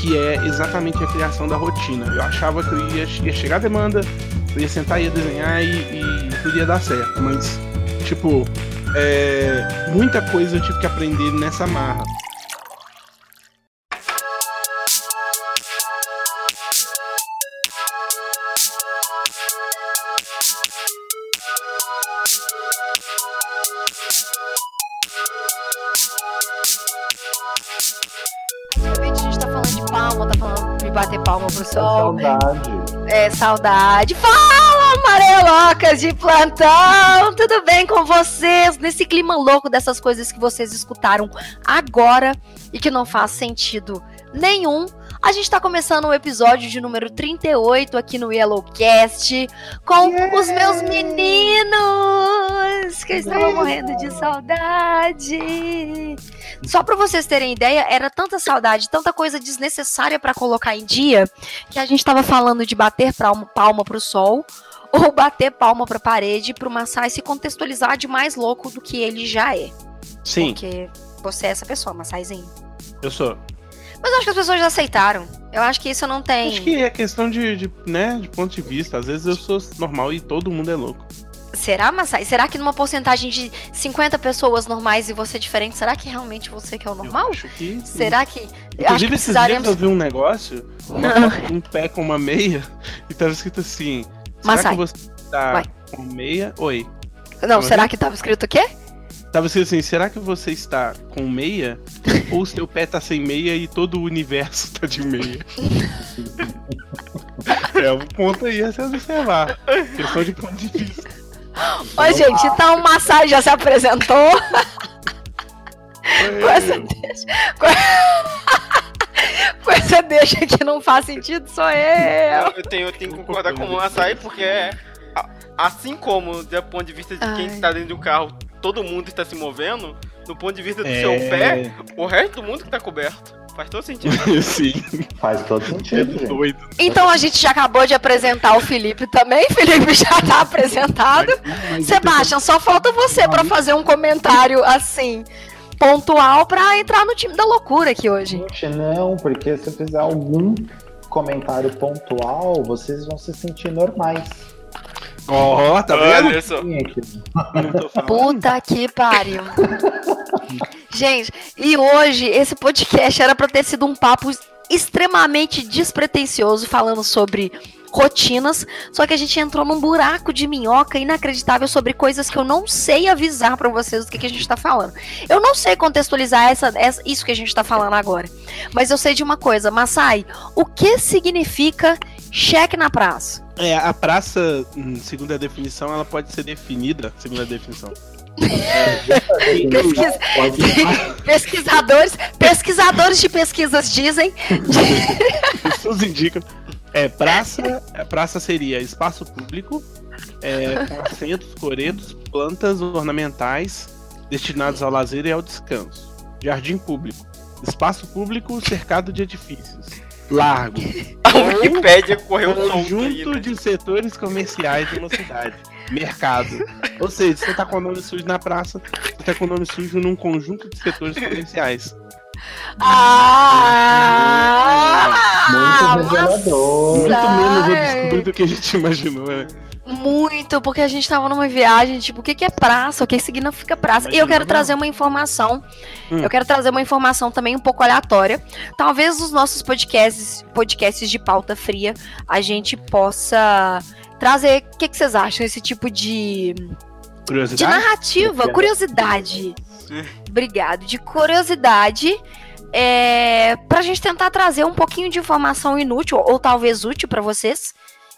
que é exatamente a criação da rotina. Eu achava que eu ia, ia chegar a demanda, eu ia sentar, ia desenhar e, e tudo ia dar certo, mas, tipo, é, muita coisa eu tive que aprender nessa marra. Saudade. É, saudade. Fala, amarelocas de plantão! Tudo bem com vocês? Nesse clima louco dessas coisas que vocês escutaram agora e que não faz sentido nenhum. A gente tá começando o episódio de número 38 aqui no Yellowcast com os meus meninos que eu estava morrendo de saudade. Só pra vocês terem ideia, era tanta saudade, tanta coisa desnecessária pra colocar em dia, que a gente tava falando de bater palma, palma pro sol ou bater palma pra parede pro Massai se contextualizar de mais louco do que ele já é. Sim, Porque você é essa pessoa, Massaizinho. eu sou. Mas eu acho que as pessoas já aceitaram. Eu acho que isso não tem. Acho que é questão de, de, né, de ponto de vista. Às vezes eu sou normal e todo mundo é louco. Será, Massai? Será que numa porcentagem de 50 pessoas normais e você diferente, será que realmente você que é o normal? Eu acho que. sim. Será que. Eu acho que Inclusive, esses dias precisaremos. eu vi um negócio, uma- um pé com uma meia, e tava escrito assim: Será Massai, que você tá vai. com meia? Oi. Não, Como será é? que tava escrito o quê? Tava escrito assim: será que você está com meia? ou seu pé tá sem meia e todo o universo tá de meia? é um ponto aí a se observar. Questão de ponto de vista. Oi, gente, então o Massai já se apresentou. Com essa deixa. Com... essa deixa que não faz sentido, sou eu. Eu tenho, eu tenho que concordar com o açaí, porque é. Assim como, do ponto de vista de quem Ai. está dentro do carro, todo mundo está se movendo, do ponto de vista do É. seu pé, o resto do mundo que tá coberto. Faz todo sentido. Sim, Faz todo é sentido, gente. doido. Então a gente já acabou de apresentar o Felipe também. Felipe já tá apresentado. Sebastião, só falta você pra fazer um comentário assim, pontual, pra entrar no time da loucura aqui hoje. Gente, não, porque se eu fizer algum comentário pontual, vocês vão se sentir normais. Ó, tá vendo? Olha só. Falando. Puta que pariu. Gente, e hoje esse podcast era pra ter sido um papo extremamente despretensioso falando sobre rotinas, só que a gente entrou num buraco de minhoca inacreditável sobre coisas que eu não sei avisar pra vocês do que, que a gente tá falando. Eu não sei contextualizar essa, essa- isso que a gente tá falando agora, mas eu sei de uma coisa, Masai, o que significa cheque na praça? É, a praça, hum, segundo a definição, ela pode ser definida, segundo a definição. Pesquisa- Pesquisadores, pesquisadores de pesquisas dizem Pessoas indicam. É, praça, praça seria espaço público, é, com assentos, coretos, plantas ornamentais destinados ao lazer e ao descanso. Jardim público. Espaço público cercado de edifícios. Largo. A Wikipédia correu solto aí, Conjunto né? de setores comerciais de uma cidade. Mercado. Ou seja, você tá com o nome sujo na praça, você tá com o nome sujo num conjunto de setores comerciais. Ah! Muito revelador. Muito menos Ai. obscuro do que a gente imaginou, né? Muito, porque a gente tava numa viagem, tipo, o que, que é praça? O que significa praça? E eu quero Imagina, trazer uma informação. Hum. Eu quero trazer uma informação também um pouco aleatória. Talvez nos nossos podcasts, podcasts de pauta fria, a gente possa trazer. O que, que vocês acham? Esse tipo de, de Curiosidade? narrativa, curiosidade. Obrigado. De curiosidade. É, pra gente tentar trazer um pouquinho de informação inútil, ou, talvez útil pra vocês.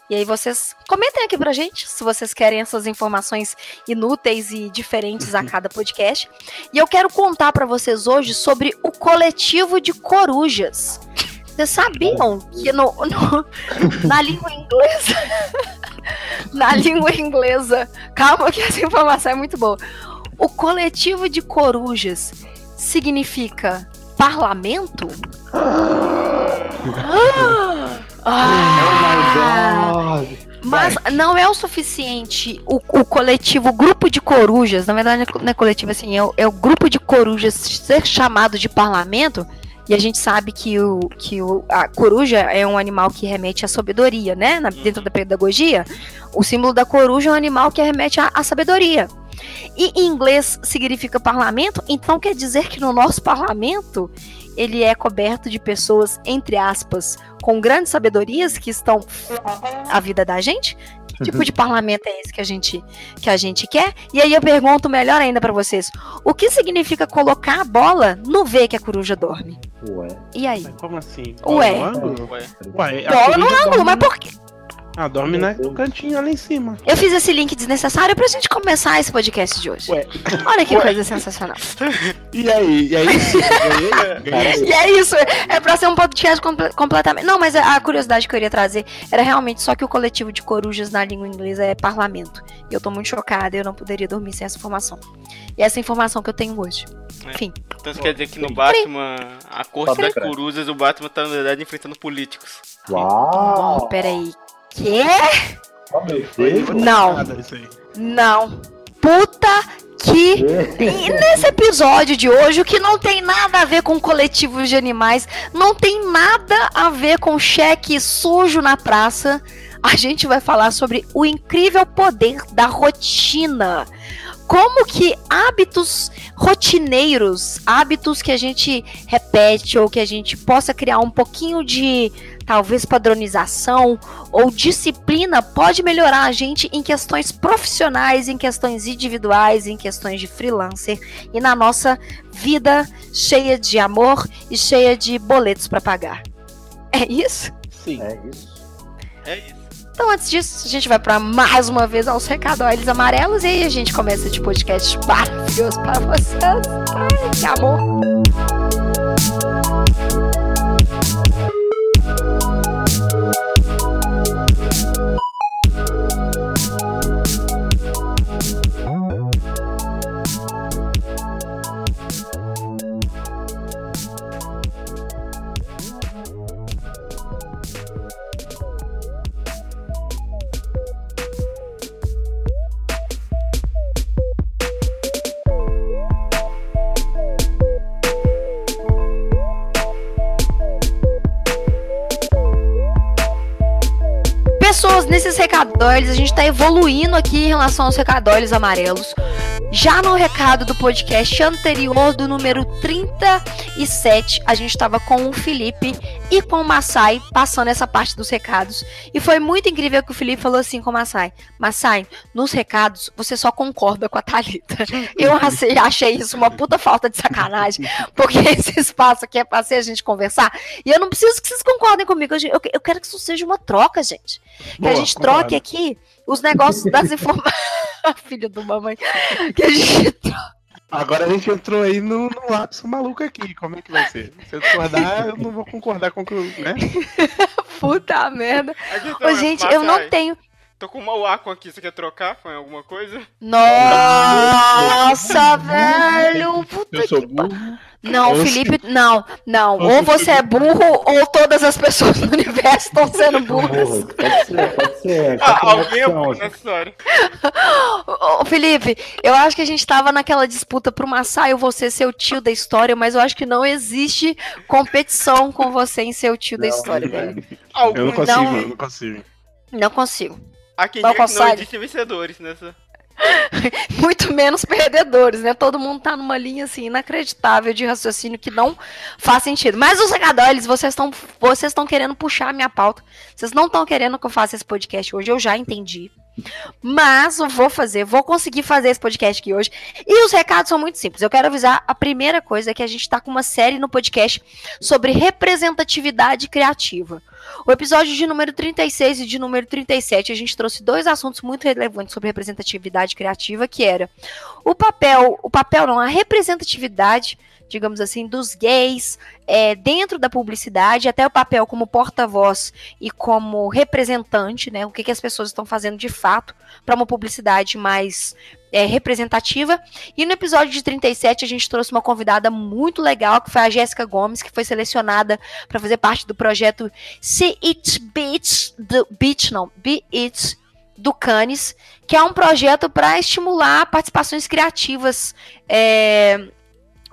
E aí vocês comentem aqui pra gente se vocês querem essas informações inúteis e diferentes a cada podcast. E eu quero contar pra vocês hoje sobre o coletivo de corujas. Vocês sabiam que no, no- na língua inglesa. na língua inglesa. Calma, que essa informação é muito boa. O coletivo de corujas significa parlamento? Ah! Oh my God. Mas não é o suficiente o, o coletivo, o grupo de corujas, na verdade não é coletivo assim, é o, é o grupo de corujas ser chamado de parlamento, E a gente sabe que, o, que o, a coruja é um animal que remete à sabedoria, né? Na, dentro da pedagogia, o símbolo da coruja é um animal que remete à, à sabedoria. E em inglês significa parlamento, então quer dizer que no nosso parlamento ele é coberto de pessoas, entre aspas, com grandes sabedorias que estão a vida da gente? Que tipo de parlamento é esse que a gente que a gente quer? E aí eu pergunto melhor ainda para vocês: o que significa colocar a bola no V que a coruja dorme? Ué. E aí? Como assim? Ué. No ângulo? Ué. Ué, Bola no ângulo, dorme mas por quê? Ah, dorme né, no cantinho ali em cima. Eu fiz esse link desnecessário pra gente começar esse podcast de hoje. Ué. Olha que Ué. coisa sensacional. E aí? E ganhei? Ganhei? E é isso, é pra ser um podcast comple- completamente. Não, mas a curiosidade que eu queria trazer era realmente só que o coletivo de corujas na língua inglesa é parlamento. E eu tô muito chocada, eu não poderia dormir sem essa informação. E essa informação que eu tenho hoje. Enfim, Então isso quer dizer que no Batman, a corte Pode das corujas, o Batman tá, na verdade, enfrentando políticos. Uau! oh, peraí. Quê? Não. Nada isso aí. Não. Puta que. E nesse episódio de hoje, o que não tem nada a ver com coletivos de animais, não tem nada a ver com cheque sujo na praça, a gente vai falar sobre o incrível poder da rotina. Como que hábitos rotineiros, hábitos que a gente repete ou que a gente possa criar um pouquinho de talvez padronização ou disciplina pode melhorar a gente em questões profissionais, em questões individuais, em questões de freelancer e na nossa vida cheia de amor e cheia de boletos para pagar. É isso? Sim. É isso. É isso. Então, antes disso, a gente vai para mais uma vez aos recadóides amarelos e aí a gente começa de podcast maravilhoso para vocês. Ai, que amor! Pessoas, nesses recadóides, a gente tá evoluindo aqui em relação aos recadóides amarelos. Já no recado do podcast anterior, do número 37, a gente tava com o Felipe e com o Massai passando essa parte dos recados. E foi muito incrível que o Felipe falou assim com o Massai: Massai, nos recados você só concorda com a Thalita. Eu achei, achei isso uma puta falta de sacanagem, porque esse espaço aqui é pra ser a gente conversar. E eu não preciso que vocês concordem comigo. Eu, eu quero que isso seja uma troca, gente. Que a gente troque aqui os negócios das informações. Filho do mamãe. Que a gente troque. Agora a gente entrou aí no, no lapso maluco aqui. Como é que vai ser? Se eu discordar, eu não vou concordar com o que eu. Né? Puta merda. A questão Ô, é, gente, eu não tenho. Tô com uma Wacom aqui, você quer trocar com alguma coisa? Nossa, velho. Puta Eu sou que pa- burro. Não, Ou se- Felipe, não, não. ou Ou se você é burro, ou todas as pessoas no universo estão sendo burras. Burro. Pode ser, pode ser. Ah, é a alguém é burro nessa história. Ô, Felipe, eu acho que a gente tava naquela disputa pro Massai você ser o tio da história, mas eu acho que não existe competição com você em ser o tio da Não, história, não é. velho. Eu não consigo, Não. eu não consigo. Não consigo. Quem Não que não consegue. existem vencedores nessa. Muito menos perdedores, né? Todo mundo tá numa linha assim inacreditável de raciocínio que não faz sentido. Mas os regadores, vocês estão vocês estão querendo puxar a minha pauta. Vocês não estão querendo que eu faça esse podcast hoje, eu já entendi. Mas eu vou fazer, vou conseguir fazer esse podcast aqui hoje. E os recados são muito simples. Eu quero avisar, a primeira coisa é que a gente tá com uma série no podcast sobre representatividade criativa. O episódio de número 36 e de número 37, a gente trouxe dois assuntos muito relevantes sobre representatividade criativa, que era o papel, o papel não, a representatividade, digamos assim, dos gays é, dentro da publicidade, até o papel como porta-voz e como representante, né? O que, que as pessoas estão fazendo de fato para uma publicidade mais é, representativa. E no episódio de 37 a gente trouxe uma convidada muito legal, que foi a Jéssica Gomes, que foi selecionada para fazer parte do projeto See It Beach, do, Beach não, Be It do Cannes, que é um projeto para estimular participações criativas é,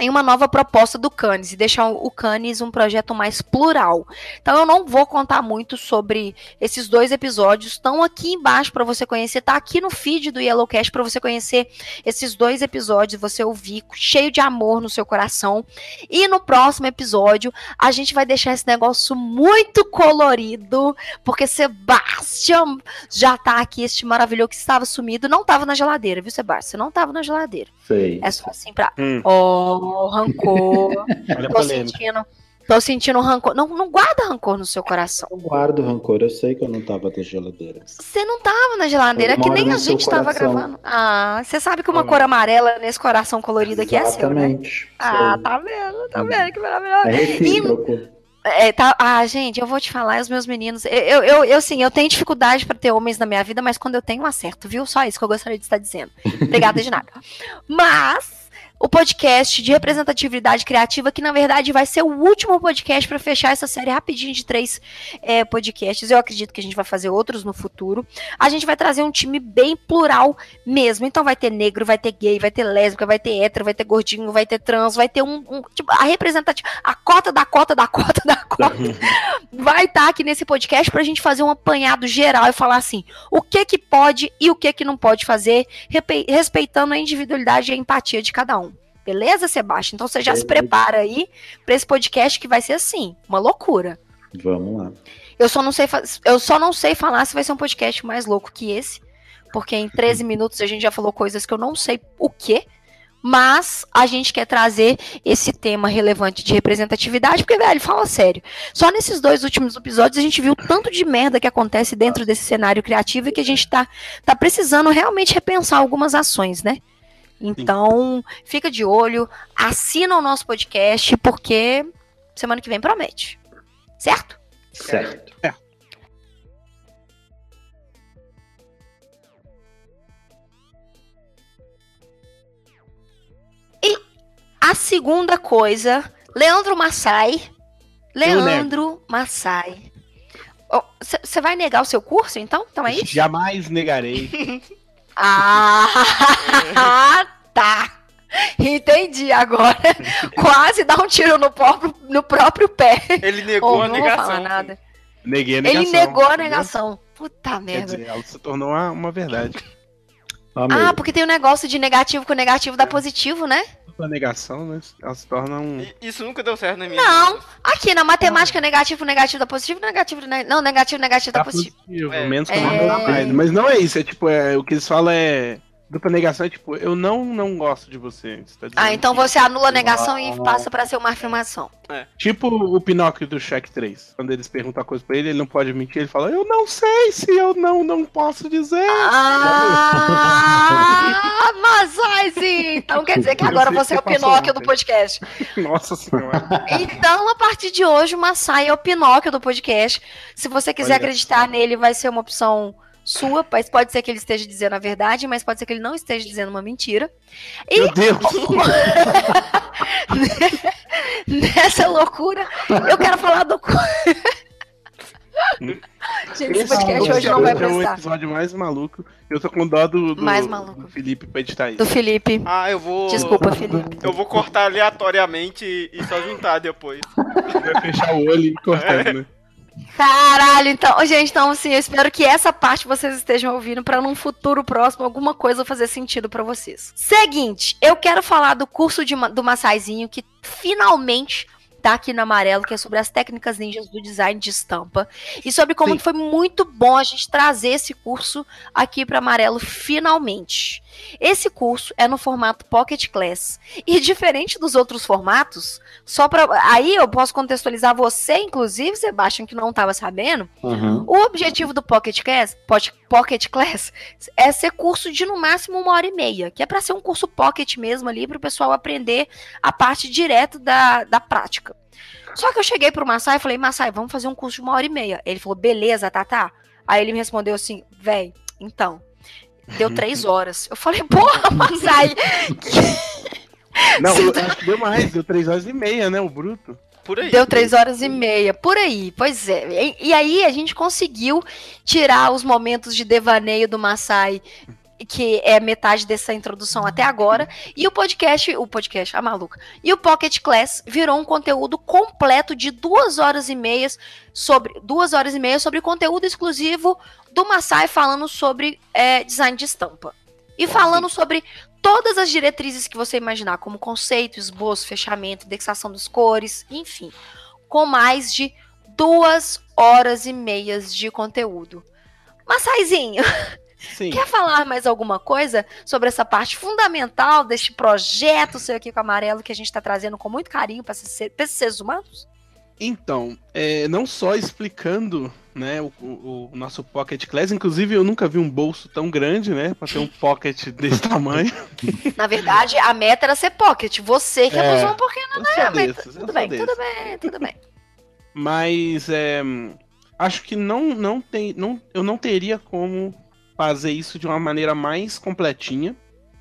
em uma nova proposta do Cannes e deixar o Cannes um projeto mais plural. Então eu não vou contar muito sobre esses dois episódios. Estão aqui embaixo para você conhecer, tá aqui no feed do Yellowcast para você conhecer esses dois episódios, você ouvir cheio de amor no seu coração. E no próximo episódio a gente vai deixar esse negócio muito colorido, porque Sebastian já tá aqui, este maravilhoso que estava sumido, não estava na geladeira, viu, Sebastian? Não estava na geladeira. Sei. É só assim pra. Hum. Oh, rancor. Olha tô polêmica. sentindo. Tô sentindo rancor. Não, não guarda rancor no seu coração. Eu guardo rancor, eu sei que eu não tava da geladeira. Você não tava na geladeira, que nem a gente tava coração. gravando. Ah, você sabe que uma Olha. cor amarela nesse coração colorido aqui é seu, né? Exatamente. Ah, tá vendo? Tá vendo? Que maravilhoso. É recíproco. É, tá, ah, gente, eu vou te falar, os meus meninos. Eu, eu, eu, sim, eu tenho dificuldade pra ter homens na minha vida, mas quando eu tenho, acerto, viu? Só isso que eu gostaria de estar dizendo. Obrigada de nada. Mas. O podcast de representatividade criativa, que na verdade vai ser o último podcast para fechar essa série rapidinho de três é, podcasts. Eu acredito que a gente vai fazer outros no futuro. A gente vai trazer um time bem plural mesmo. Então vai ter negro, vai ter gay, vai ter lésbica, vai ter hétero, vai ter gordinho, vai ter trans, vai ter um, um tipo, a representativa, a cota da cota da cota da cota vai estar aqui nesse podcast pra gente fazer um apanhado geral e falar assim, o que que pode e o que que não pode fazer, respeitando a individualidade e a empatia de cada um. Beleza, Sebastião? Então você já se Beleza. prepara aí pra esse podcast que vai ser assim, uma loucura. Vamos lá. Eu só não sei, eu só não sei falar se vai ser um podcast mais louco que esse, porque em 13 minutos a gente já falou coisas que eu não sei o quê, mas a gente quer trazer esse tema relevante de representatividade, porque, velho, fala sério. Só nesses dois últimos episódios a gente viu tanto de merda que acontece dentro desse cenário criativo e que a gente tá, tá precisando realmente repensar algumas ações, né? Então, fica de olho, assina o nosso podcast, porque semana que vem promete. Certo? Certo. A segunda coisa, Leandro Massai. Leandro Massai. Você vai negar o seu curso, então? Então é isso? Jamais negarei. Ah, tá. Entendi agora. Quase dá um tiro no próprio, no próprio pé. Ele negou Oh, a não vou negação. falar nada. Neguei a negação. Ele negou a negação. Puta Quer merda. dizer, ela se tornou uma, uma verdade. Amei. Ah, porque tem um negócio de negativo com negativo dá positivo, né? A negação, né? Ela se torna um. Isso nunca deu certo na minha Não. vida. Aqui na matemática, negativo, negativo dá positivo, negativo, ne- não, negativo, negativo dá Tá positivo. positivo, É. menos que É. dá mais. Mas não é isso, é tipo, é, o que eles falam é. Dupla negação é tipo, eu não, não gosto de você. você tá. Ah, então você anula a negação e passa pra ser uma afirmação. Tipo o Pinóquio do Shrek 3. Quando eles perguntam a coisa pra ele, ele não pode mentir, ele fala, eu não sei se eu não, não posso dizer. Ah, mas. Então quer dizer que agora você é o Pinóquio do podcast. Nossa senhora. Então, a partir de hoje, o Massai é o Pinóquio do podcast. Se você quiser Olha acreditar só. nele, vai ser uma opção sua, mas pode ser que ele esteja dizendo a verdade, mas pode ser que ele não esteja dizendo uma mentira. E Meu Deus. nessa loucura, eu quero falar do. Gente, esse podcast hoje não vai Esse é o prestar. episódio mais maluco. Eu tô com dó do, do, Mais maluco. do Felipe pra editar isso. Do Felipe. Ah, eu vou. Desculpa, Felipe. Eu vou cortar aleatoriamente e, e só juntar depois. Vai fechar o olho e cortando, né? Caralho, então, gente, então assim, eu espero que essa parte vocês estejam ouvindo pra num futuro próximo alguma coisa fazer sentido pra vocês. Seguinte, eu quero falar do curso de, do Massaizinho que finalmente tá aqui no amarelo, que é sobre as técnicas ninjas do design de estampa e sobre como Sim. foi muito bom a gente trazer esse curso aqui para amarelo finalmente. Esse curso é no formato Pocket Class e diferente dos outros formatos, só para aí eu posso contextualizar você, inclusive, Sebastião, que não estava sabendo. Uhum. O objetivo do Pocket Class, Pocket- Class é ser curso de no máximo uma hora e meia, que é para ser um curso pocket mesmo ali, para o pessoal aprender a parte direto da, da prática. Só que eu cheguei pro Massai e falei, Massai, vamos fazer um curso de uma hora e meia. Ele falou, beleza, tá, tá. Aí ele me respondeu assim, véi, então, deu três horas. Eu falei, porra, Massai, Não, eu acho que deu mais, deu 3 horas e meia, né? O bruto. Por aí. Deu três horas e meia, por aí, pois é. E, e aí a gente conseguiu tirar os momentos de devaneio do Massai que é metade dessa introdução até agora. E o podcast, o podcast, a maluca. E o Pocket Class virou um conteúdo completo de duas horas e meias sobre duas horas e meia sobre conteúdo exclusivo do Masai falando sobre é, design de estampa. E falando sobre todas as diretrizes que você imaginar, como conceito, esboço, fechamento, indexação das cores, enfim. Com mais de duas horas e meias de conteúdo. Massaizinho, Sim. quer falar mais alguma coisa sobre essa parte fundamental deste projeto seu aqui com o amarelo que a gente está trazendo com muito carinho para esses, seres humanos? Então, é, não só explicando né, o, o- o nosso Pocket Class, inclusive eu nunca vi um bolso tão grande, né? Pra ter um pocket desse tamanho. Na verdade, a meta era ser pocket. Você que É. abusou um pouquinho. Desses, eu Tudo bem, tudo bem, tudo bem. Mas é, acho que não, não tem. Não, eu não teria como fazer isso de uma maneira mais completinha.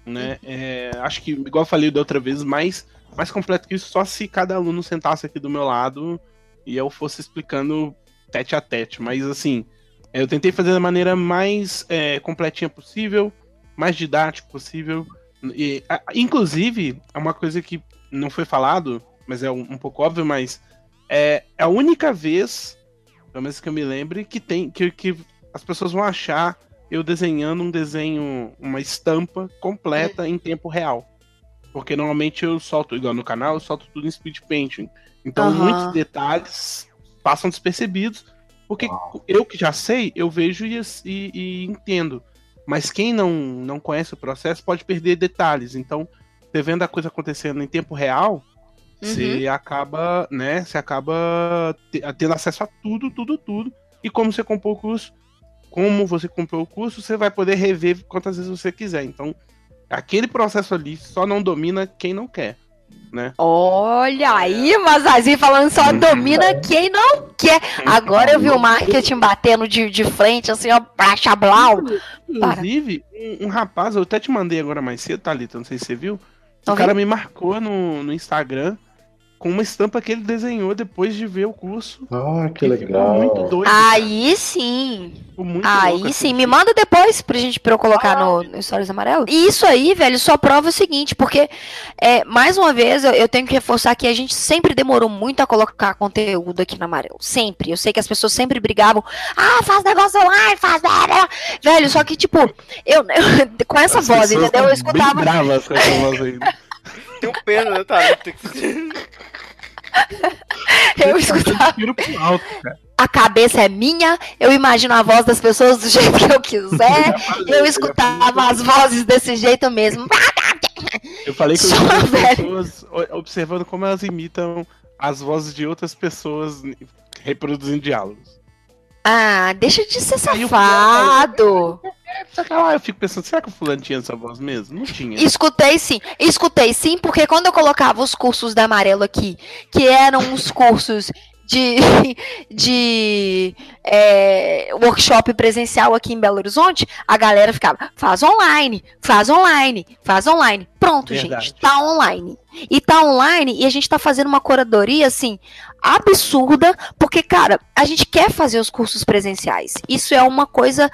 Né? É, acho que, igual eu falei da outra vez, mais, mais completo que isso, só se cada aluno sentasse aqui do meu lado e eu fosse explicando tete a tete. Mas assim, eu tentei fazer da maneira mais é, completinha possível, mais didático possível. E, a- inclusive, é uma coisa que não foi falado, mas é um, um pouco óbvio, mas é a única vez, pelo menos que eu me lembre, que tem que, que as pessoas vão achar eu desenhando um desenho, uma estampa completa em tempo real. Porque normalmente eu solto, igual no canal, eu solto tudo em speed painting. Então Aham. muitos detalhes passam despercebidos, porque eu que já sei, eu vejo e, e- e entendo. Mas quem não, não conhece o processo pode perder detalhes. Então, você vendo a coisa acontecendo em tempo real, você acaba, né? Você acaba te- tendo acesso a tudo, tudo, tudo. E como você comprou o curso, como você comprou o curso, você vai poder rever quantas vezes você quiser. Então, aquele processo ali só não domina quem não quer, né? Olha aí, Masazinho falando só domina quem não quer. Agora eu vi o marketing batendo de, de frente, assim, ó, pracha blau. Inclusive, um, um rapaz, eu até te mandei agora mais cedo, Thalita, não sei se você viu. O cara me marcou no, no Instagram com uma estampa que ele desenhou depois de ver o curso. Ah, que ficou legal. muito doido. Aí sim. Ficou muito louco, Aí assim. sim, me manda depois pra gente pra eu colocar no, no Stories Amarelo. E isso aí, velho, só prova o seguinte, porque, é, mais uma vez, eu, eu tenho que reforçar que a gente sempre demorou muito a colocar conteúdo aqui no Amarelo. Sempre. Eu sei que as pessoas sempre brigavam. Ah, faz negócio online, faz. blá, blá." Velho, só que, tipo, eu, eu- com essa As voz, entendeu? Eu tão bem escutava. bravas com essa voz aí. Tenho pena, né, tá? Eu escutava. Alto. A cabeça é minha, eu imagino a voz das pessoas do jeito que eu quiser. Eu escutava as vozes desse jeito mesmo. Eu falei que eu as pessoas observando como elas imitam as vozes de outras pessoas reproduzindo diálogos. Ah, deixa de ser Aí o safado. Lá eu fico pensando, será que o fulano tinha essa voz mesmo? Não tinha. Escutei sim, escutei sim, porque quando eu colocava os cursos da Amarelo aqui, que eram os cursos de, de é, workshop presencial aqui em Belo Horizonte, a galera ficava, faz online, faz online, faz online. Pronto, Verdade. gente, tá online. E tá online e a gente tá fazendo uma curadoria, assim, absurda, porque, cara, a gente quer fazer os cursos presenciais. Isso é uma coisa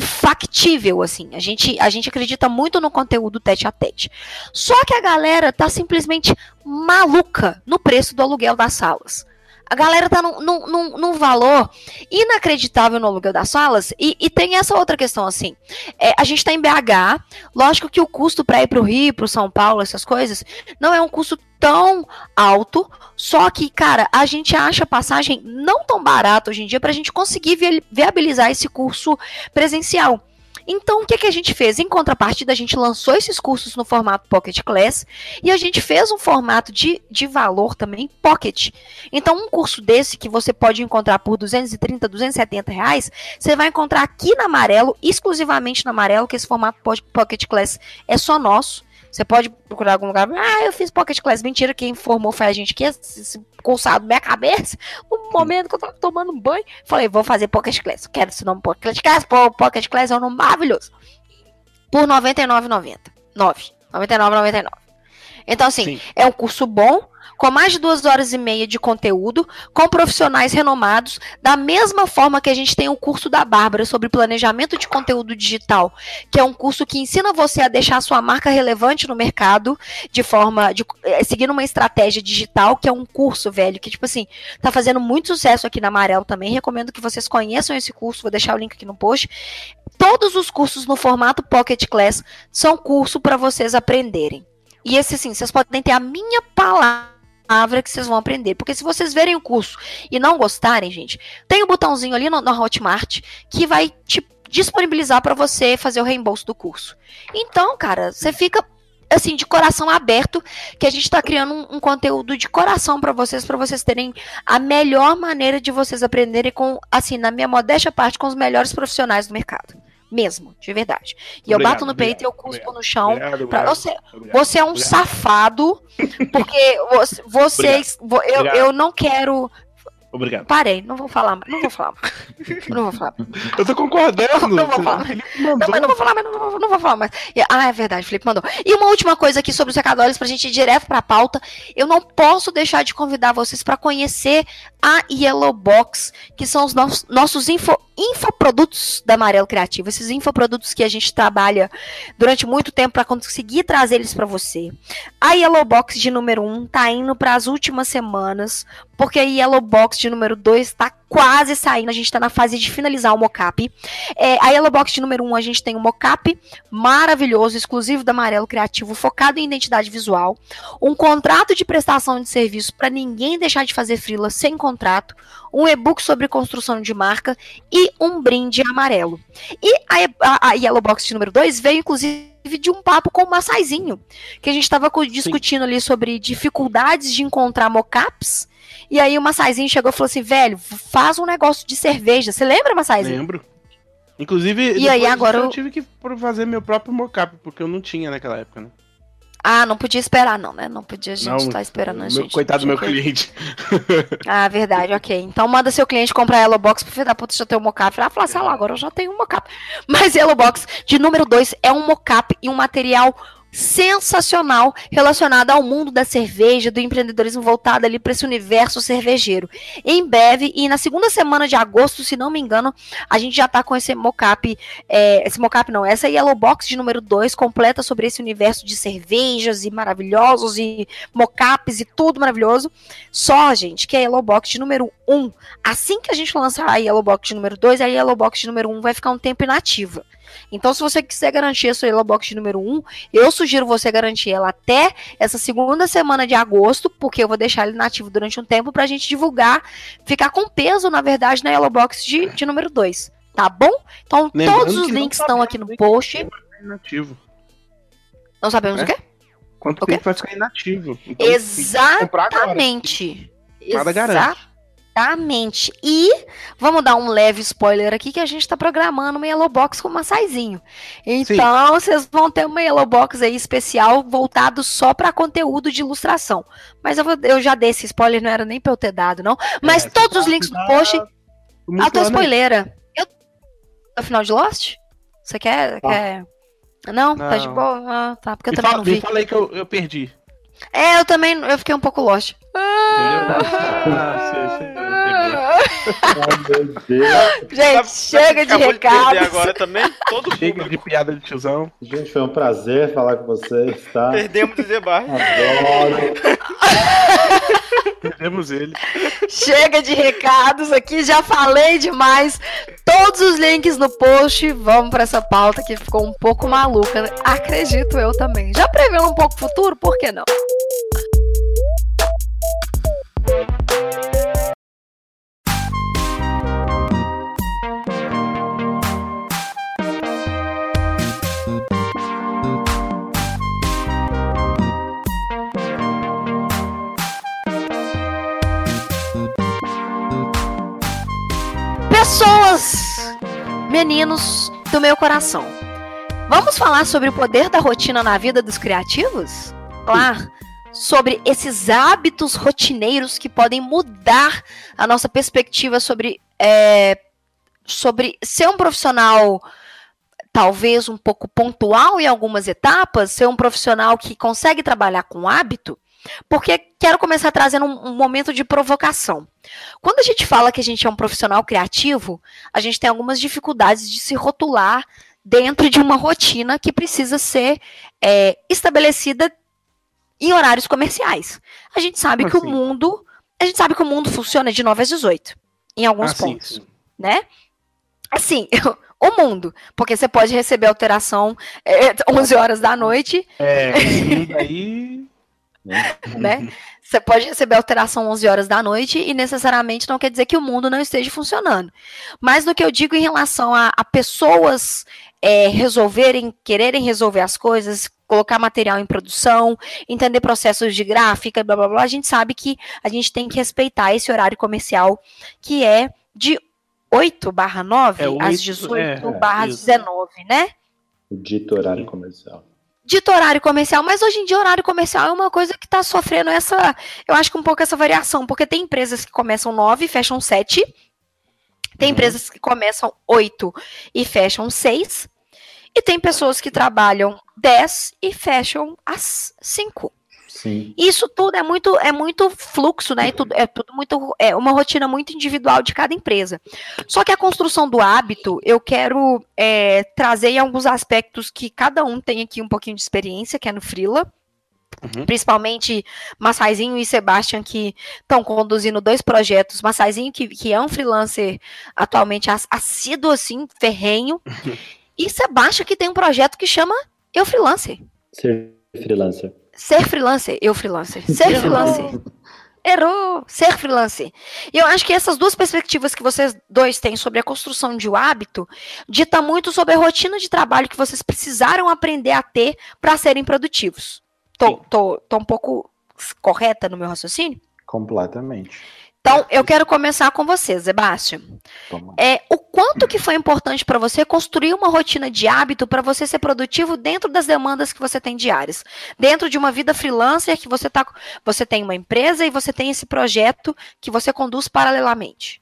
factível, assim. A gente, a gente acredita muito no conteúdo tete a tete. Só que a galera tá simplesmente maluca no preço do aluguel das salas. A galera tá num, num, num- valor inacreditável no aluguel das salas. E, e tem essa outra questão, assim. É, a gente tá em BH. Lógico que o custo para ir pro Rio, pro São Paulo, essas coisas, não é um custo tão alto. Só que, cara, a gente acha passagem não tão barata hoje em dia pra gente conseguir vi- viabilizar esse curso presencial. Então, o que, que a gente fez? Em contrapartida, a gente lançou esses cursos no formato Pocket Class e a gente fez um formato de, de valor também Pocket. Então, um curso desse que você pode encontrar por 230, 270 reais, você vai encontrar aqui na Amarelo, exclusivamente na Amarelo, que esse formato po- Pocket Class é só nosso. Você pode procurar algum lugar. Ah, eu fiz Pocket Class. Mentira, quem informou foi a gente que esse, esse coçado minha cabeça. No momento que eu tava tomando um banho, falei, vou fazer Pocket Class. Quero esse nome Pocket Class. Pô, Pocket Class é um nome maravilhoso. Por R$ 99,90. 9. R$ 99,99. Então, assim, Sim. é um curso bom, com mais de duas horas e meia de conteúdo, com profissionais renomados, da mesma forma que a gente tem o curso da Bárbara sobre planejamento de conteúdo digital, que é um curso que ensina você a deixar a sua marca relevante no mercado de forma de eh, seguindo uma estratégia digital, que é um curso, velho, que tipo assim, tá fazendo muito sucesso aqui na Amarelo também. Recomendo que vocês conheçam esse curso, vou deixar o link aqui no post. Todos os cursos no formato Pocket Class são curso para vocês aprenderem. E esse sim, vocês podem ter a minha palavra que vocês vão aprender. Porque se vocês verem o curso e não gostarem, gente, tem um botãozinho ali no Hotmart que vai te disponibilizar para você fazer o reembolso do curso. Então, cara, você fica assim de coração aberto que a gente está criando um, um, conteúdo de coração para vocês para vocês terem a melhor maneira de vocês aprenderem com assim na minha modéstia parte com os melhores profissionais do mercado mesmo, de verdade. E obrigado, eu bato no peito e eu cuspo obrigado, no chão. Pra você, você é um safado, porque você, vocês. Eu, eu não quero Obrigado. Parei, não vou falar, não vou falar. Não vou falar. Eu tô concordando. Não, vou falar. Não, mas não vou falar, mas não vou, não vou falar mais. Ah, é verdade, Felipe mandou. E uma última coisa aqui sobre os recadores pra gente ir direto pra pauta. Eu não posso deixar de convidar vocês para conhecer a Yellow Box, que são os nossos, nossos info, infoprodutos da Amarelo Criativo. Esses infoprodutos que a gente trabalha durante muito tempo para conseguir trazer eles para você. A Yellow Box de número 1 um tá indo para as últimas semanas, porque a Yellow Box de número 2 está quase saindo, a gente está na fase de finalizar o mocap. É, a Yellow Box de número 1, um, a gente tem um mocap maravilhoso, exclusivo da Amarelo Criativo, focado em identidade visual, um contrato de prestação de serviço para ninguém deixar de fazer freela sem contrato, um e-book sobre construção de marca e um brinde amarelo. E a, a, a Yellow Box de número 2 veio, inclusive, de um papo com o Massaizinho, que a gente estava discutindo Sim. ali sobre dificuldades de encontrar mocaps e aí o Massaizinho chegou e falou assim: velho, faz um negócio de cerveja. Você lembra, Massaizinho? Lembro. Inclusive, e aí, agora eu tive que fazer meu próprio mocap, porque eu não tinha naquela época, né? Ah, não podia esperar, não, né? Não podia a gente estar tá esperando a meu, gente. Coitado do meu cliente. Ah, verdade, ok. Então manda seu cliente comprar Yellow Box pro filho da puta já ter um mocap. Ela fala, sei lá, agora eu já tenho um mocap. Mas Yellow Box de número 2 é um mocap e um material sensacional relacionada ao mundo da cerveja, do empreendedorismo voltado ali para esse universo cervejeiro. Em breve, e na segunda semana de agosto, se não me engano, a gente já está com esse mocap, é, esse mocap não, essa Yellow Box de número 2, completa sobre esse universo de cervejas e maravilhosos e mocaps e tudo maravilhoso. Só, gente, que a Yellow Box de número 1, um, assim que a gente lançar a Yellow Box de número 2, a Yellow Box de número 1 um vai ficar um tempo inativa. Então, se você quiser garantir a sua Yellow Box número 1, eu sugiro você garantir ela até essa segunda semana de agosto, porque eu vou deixar ele nativo durante um tempo pra gente divulgar, ficar com peso, na verdade, na Yellow Box de, de número 2. Tá bom? Então, Lembrando todos os links estão aqui no post. Inativo. Não sabemos é? o quê? Quanto o tempo vai ficar inativo? Então, Exatamente. Nada garante. Exatamente. E vamos dar um leve spoiler aqui que a gente está programando uma Yellow Box com uma saizinho. Então, Sim. vocês vão ter uma Yellow Box aí especial voltado só para conteúdo de ilustração. Mas eu, vou, eu já dei esse spoiler, não era nem para eu ter dado, não. Mas é, todos os links no post. A tua spoileira. Eu... No final de Lost? Você quer. Ah. quer... Não? não? Tá de boa? Ah, tá. Porque eu me também fala, não vi. Me falei que eu, eu perdi. É, eu também. Eu fiquei um pouco lost. Ah, Gente, chega de recado. agora também, todo Chega de piada de tiozão. Gente, foi um prazer falar com vocês, tá? Perdemos o Zebar. Adoro. Perdemos ele. Chega de recados aqui, já falei demais. Todos os links no post. Vamos para essa pauta que ficou um pouco maluca. Acredito eu também. Já prevendo um pouco o futuro, por que não? Meninos do meu coração. Vamos falar sobre o poder da rotina na vida dos criativos? Claro, sobre esses hábitos rotineiros que podem mudar a nossa perspectiva sobre, é, sobre ser um profissional talvez um pouco pontual em algumas etapas, ser um profissional que consegue trabalhar com hábito. Porque quero começar trazendo um, um, momento de provocação. Quando a gente fala que a gente é um profissional criativo, a gente tem algumas dificuldades de se rotular dentro de uma rotina que precisa ser é, estabelecida em horários comerciais. A gente sabe que o assim? mundo, a gente sabe que o mundo funciona de 9 às 18, em alguns ah, pontos, sim, sim. né? Assim, o mundo, porque você pode receber alteração é, 11 horas da noite. É, aí né? Você pode receber alteração 11 horas da noite e necessariamente não quer dizer que o mundo não esteja funcionando. Mas no que eu digo em relação a, a pessoas é, resolverem, quererem resolver as coisas, colocar material em produção, entender processos de gráfica, blá blá blá, a gente sabe que a gente tem que respeitar esse horário comercial que é de 8 barra 9 é, às 18 é, barra 19, né? O dito horário comercial dito horário comercial, mas hoje em dia horário comercial é uma coisa que está sofrendo essa, eu acho que um pouco essa variação, porque tem empresas que começam 9 e fecham 7, tem uhum. empresas que começam 8 e fecham 6, e tem pessoas que trabalham 10 e fecham às 5. Sim. Isso tudo é muito, é muito fluxo, né? É tudo, é tudo muito, é uma rotina muito individual de cada empresa. Só que a construção do hábito, eu quero é, trazer alguns aspectos que cada um tem aqui um pouquinho de experiência, que é no Frila. Uhum. Principalmente Massaizinho e Sebastian, que estão conduzindo dois projetos. Massaizinho, que, que é um freelancer atualmente assíduo, assim, ferrenho. Uhum. E Sebastian, que tem um projeto que chama Eu Freelancer. Ser freelancer. Ser freelancer, eu freelancer. Ser freelancer. Errou! Ser freelancer. E eu acho que essas duas perspectivas que vocês dois têm sobre a construção de um hábito dita muito sobre a rotina de trabalho que vocês precisaram aprender a ter para serem produtivos. Tô, tô, tô um pouco correta no meu raciocínio? Completamente. Então, eu quero começar com você, Sebastião. É, o quanto que foi importante para você construir uma rotina de hábito para você ser produtivo dentro das demandas que você tem diárias? Dentro de uma vida freelancer que você tá, você tem uma empresa e você tem esse projeto que você conduz paralelamente.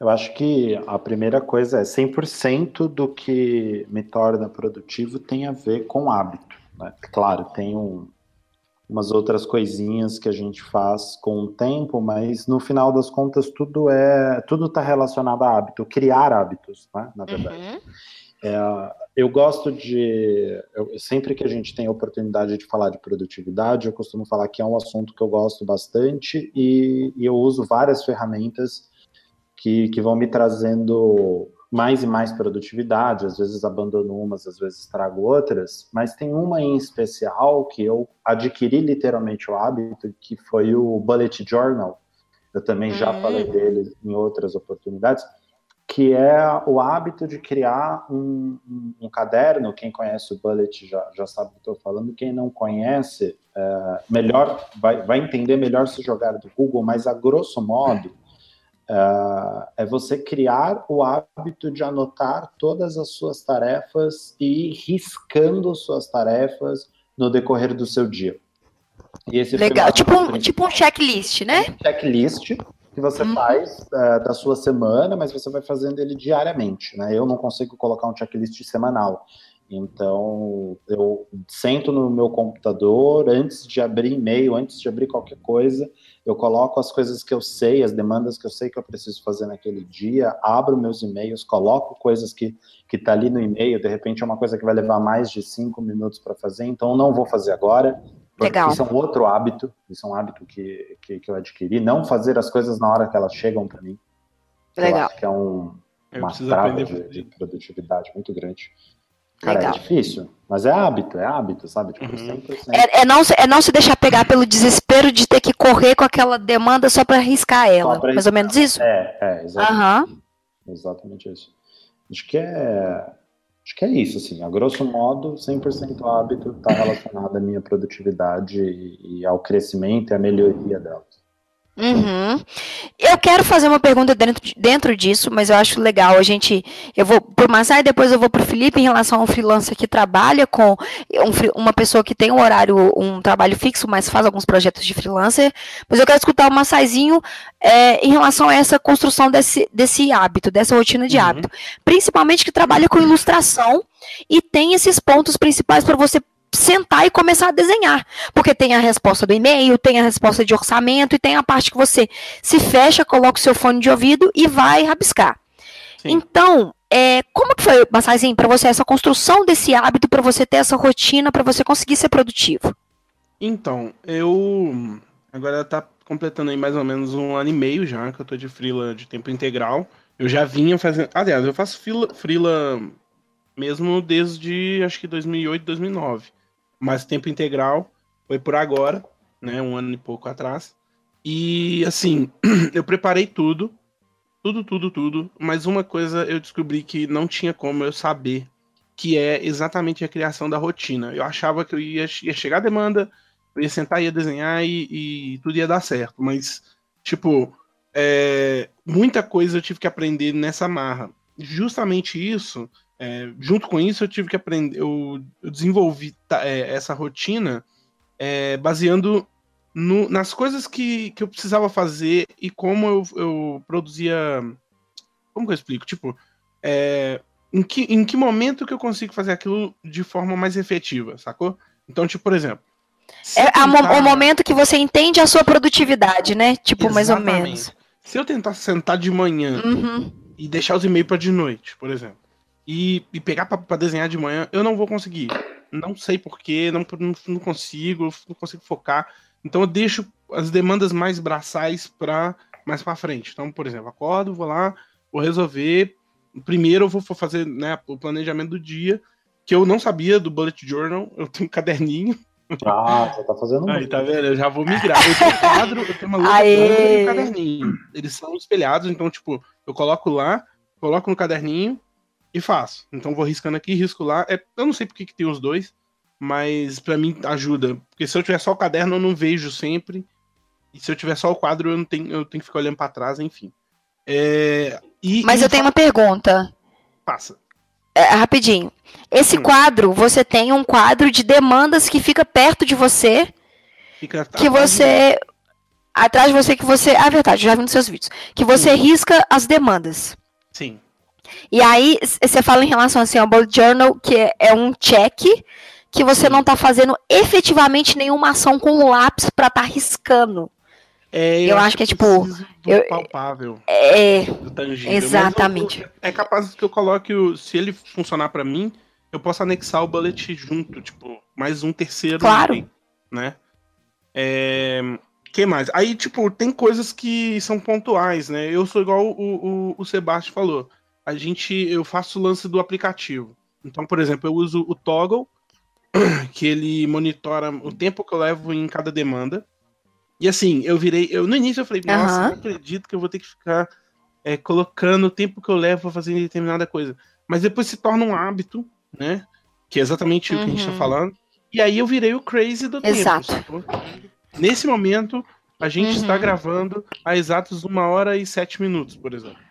Eu acho que a primeira coisa é 100% do que me torna produtivo tem a ver com hábito. Né? Claro, tem um, umas outras coisinhas que a gente faz com o tempo, mas no final das contas tudo é tudo está relacionado a hábito, criar hábitos, né, na verdade. Uhum. É, eu gosto de eu, sempre que a gente tem a oportunidade de falar de produtividade, eu costumo falar que é um assunto que eu gosto bastante e, e eu uso várias ferramentas que, que vão me trazendo mais e mais produtividade, às vezes abandono umas, às vezes trago outras, mas tem uma em especial que eu adquiri literalmente o hábito, que foi o Bullet Journal. Eu também já uhum. falei dele em outras oportunidades, que é o hábito de criar um, um, um caderno. Quem conhece o Bullet já, já sabe o que estou falando. Quem não conhece, é, melhor vai, vai entender melhor se jogar do Google, mas a grosso modo Uh, é você criar o hábito de anotar todas as suas tarefas e ir riscando suas tarefas no decorrer do seu dia. Legal, tipo um, tipo um checklist, né? Um checklist que você uhum. faz uh, da sua semana, mas você vai fazendo ele diariamente, né? Eu não consigo colocar um checklist semanal. Então, eu sento no meu computador, antes de abrir e-mail, antes de abrir qualquer coisa, eu coloco as coisas que eu sei, as demandas que eu sei que eu preciso fazer naquele dia, abro meus e-mails, coloco coisas que que está ali no e-mail, de repente é uma coisa que vai levar mais de cinco minutos para fazer, então não vou fazer agora. Legal. Isso é um outro hábito, isso é um hábito que, que, que eu adquiri, não fazer as coisas na hora que elas chegam para mim. Legal. Eu acho que é um, uma trava de, de produtividade muito grande. Cara, é Legal. é difícil, mas é hábito, é hábito, sabe? Tipo, uhum. é, é, não, é não se deixar pegar pelo desespero de ter que correr com aquela demanda só para arriscar ela. Pra mais ou menos isso? É, é, exatamente. Uhum. Exatamente isso. Acho que é. Acho que é isso, assim. A grosso modo, 100% hábito está relacionado à minha produtividade e, e ao crescimento e à melhoria delas. Uhum. Eu quero fazer uma pergunta dentro, dentro disso, mas eu acho legal a gente. Eu vou por Massai, depois eu vou para o Felipe em relação ao freelancer que trabalha com um, uma pessoa que tem um horário, um trabalho fixo, mas faz alguns projetos de freelancer. Mas eu quero escutar o Massaizinho é, em relação a essa construção desse, desse hábito, dessa rotina de uhum. hábito. Principalmente que trabalha com ilustração e tem esses pontos principais para você sentar e começar a desenhar. Porque tem a resposta do e-mail, tem a resposta de orçamento e tem a parte que você se fecha, coloca o seu fone de ouvido e vai rabiscar. Sim. Então, é, como que foi, Massaizinho, para você essa construção desse hábito, para você ter essa rotina, para você conseguir ser produtivo? Então, eu agora tá completando aí mais ou menos um ano e meio já que eu tô de frila de tempo integral. Eu já vinha fazendo, aliás, eu faço frila, frila mesmo desde acho que 2008, 2009. Mas tempo integral foi por agora, né, um ano e pouco atrás. E assim, eu preparei tudo, tudo, tudo, tudo, mas uma coisa eu descobri que não tinha como eu saber, que é exatamente a criação da rotina. Eu achava que eu ia, ia chegar a demanda, eu ia sentar, ia desenhar e, e tudo ia dar certo, mas, tipo, é, muita coisa eu tive que aprender nessa marra. Justamente isso é, junto com isso, eu tive que aprender, eu, eu desenvolvi é, essa rotina é, baseando no, nas coisas que, que eu precisava fazer e como eu, eu produzia. Como que eu explico? Tipo, é, em, que, em que momento que eu consigo fazer aquilo de forma mais efetiva, sacou? Então, tipo, por exemplo. É tentar... o momento que você entende a sua produtividade, né? Tipo, Exatamente. mais ou menos. Se eu tentar sentar de manhã uhum. e deixar os e-mails para de noite, por exemplo e, e pegar para desenhar de manhã, eu não vou conseguir. Não sei porquê, não, não, não consigo, não consigo focar. Então eu deixo as demandas mais braçais para mais para frente. Então, por exemplo, acordo, vou lá, vou resolver. Primeiro eu vou fazer né, o planejamento do dia, que eu não sabia do Bullet Journal. Eu tenho um caderninho. Ah, você tá fazendo Aí, tá vendo? Eu já vou migrar. Eu tenho um quadro, eu tenho uma louca e um caderninho. Eles são espelhados, então, tipo, eu coloco lá, coloco no caderninho, e faço. Então vou riscando aqui, risco lá. É, eu não sei porque que tem os dois, mas para mim ajuda. Porque se eu tiver só o caderno, eu não vejo sempre. E se eu tiver só o quadro, eu não tenho, eu tenho que ficar olhando para trás, enfim. É, e, mas e eu tenho uma pergunta. Passa. É, rapidinho. Esse hum. quadro, você tem um quadro de demandas que fica perto de você. Fica que você. Atrás de você que você. Ah, verdade, já vi nos seus vídeos. Que você Sim. risca as demandas. Sim. E aí, você fala em relação assim, ao bullet journal, que é, é um check que você não está fazendo efetivamente nenhuma ação com o lápis para estar tá riscando. É, eu, eu acho, que é tipo. Eu, palpável. É. Exatamente. Eu, é capaz que eu coloque o. Se ele funcionar para mim, eu posso anexar o bullet junto, tipo, mais um terceiro. Claro. Né? É. que mais? Aí, tipo, tem coisas que são pontuais, né? Eu sou igual o, o, o Sebastião falou a gente eu faço o lance do aplicativo. Então, por exemplo, eu uso o Toggle, que ele monitora o tempo que eu levo em cada demanda. E assim, eu virei. Eu, no início eu falei, nossa, uhum. não acredito que eu vou ter que ficar é, colocando o tempo que eu levo pra fazer determinada coisa. Mas depois se torna um hábito, né? Que é exatamente uhum. o que a gente tá uhum. falando. E aí eu virei o crazy do Exato. tempo. Nesse momento, a gente uhum. está gravando a exatos uma hora e sete minutos, por exemplo.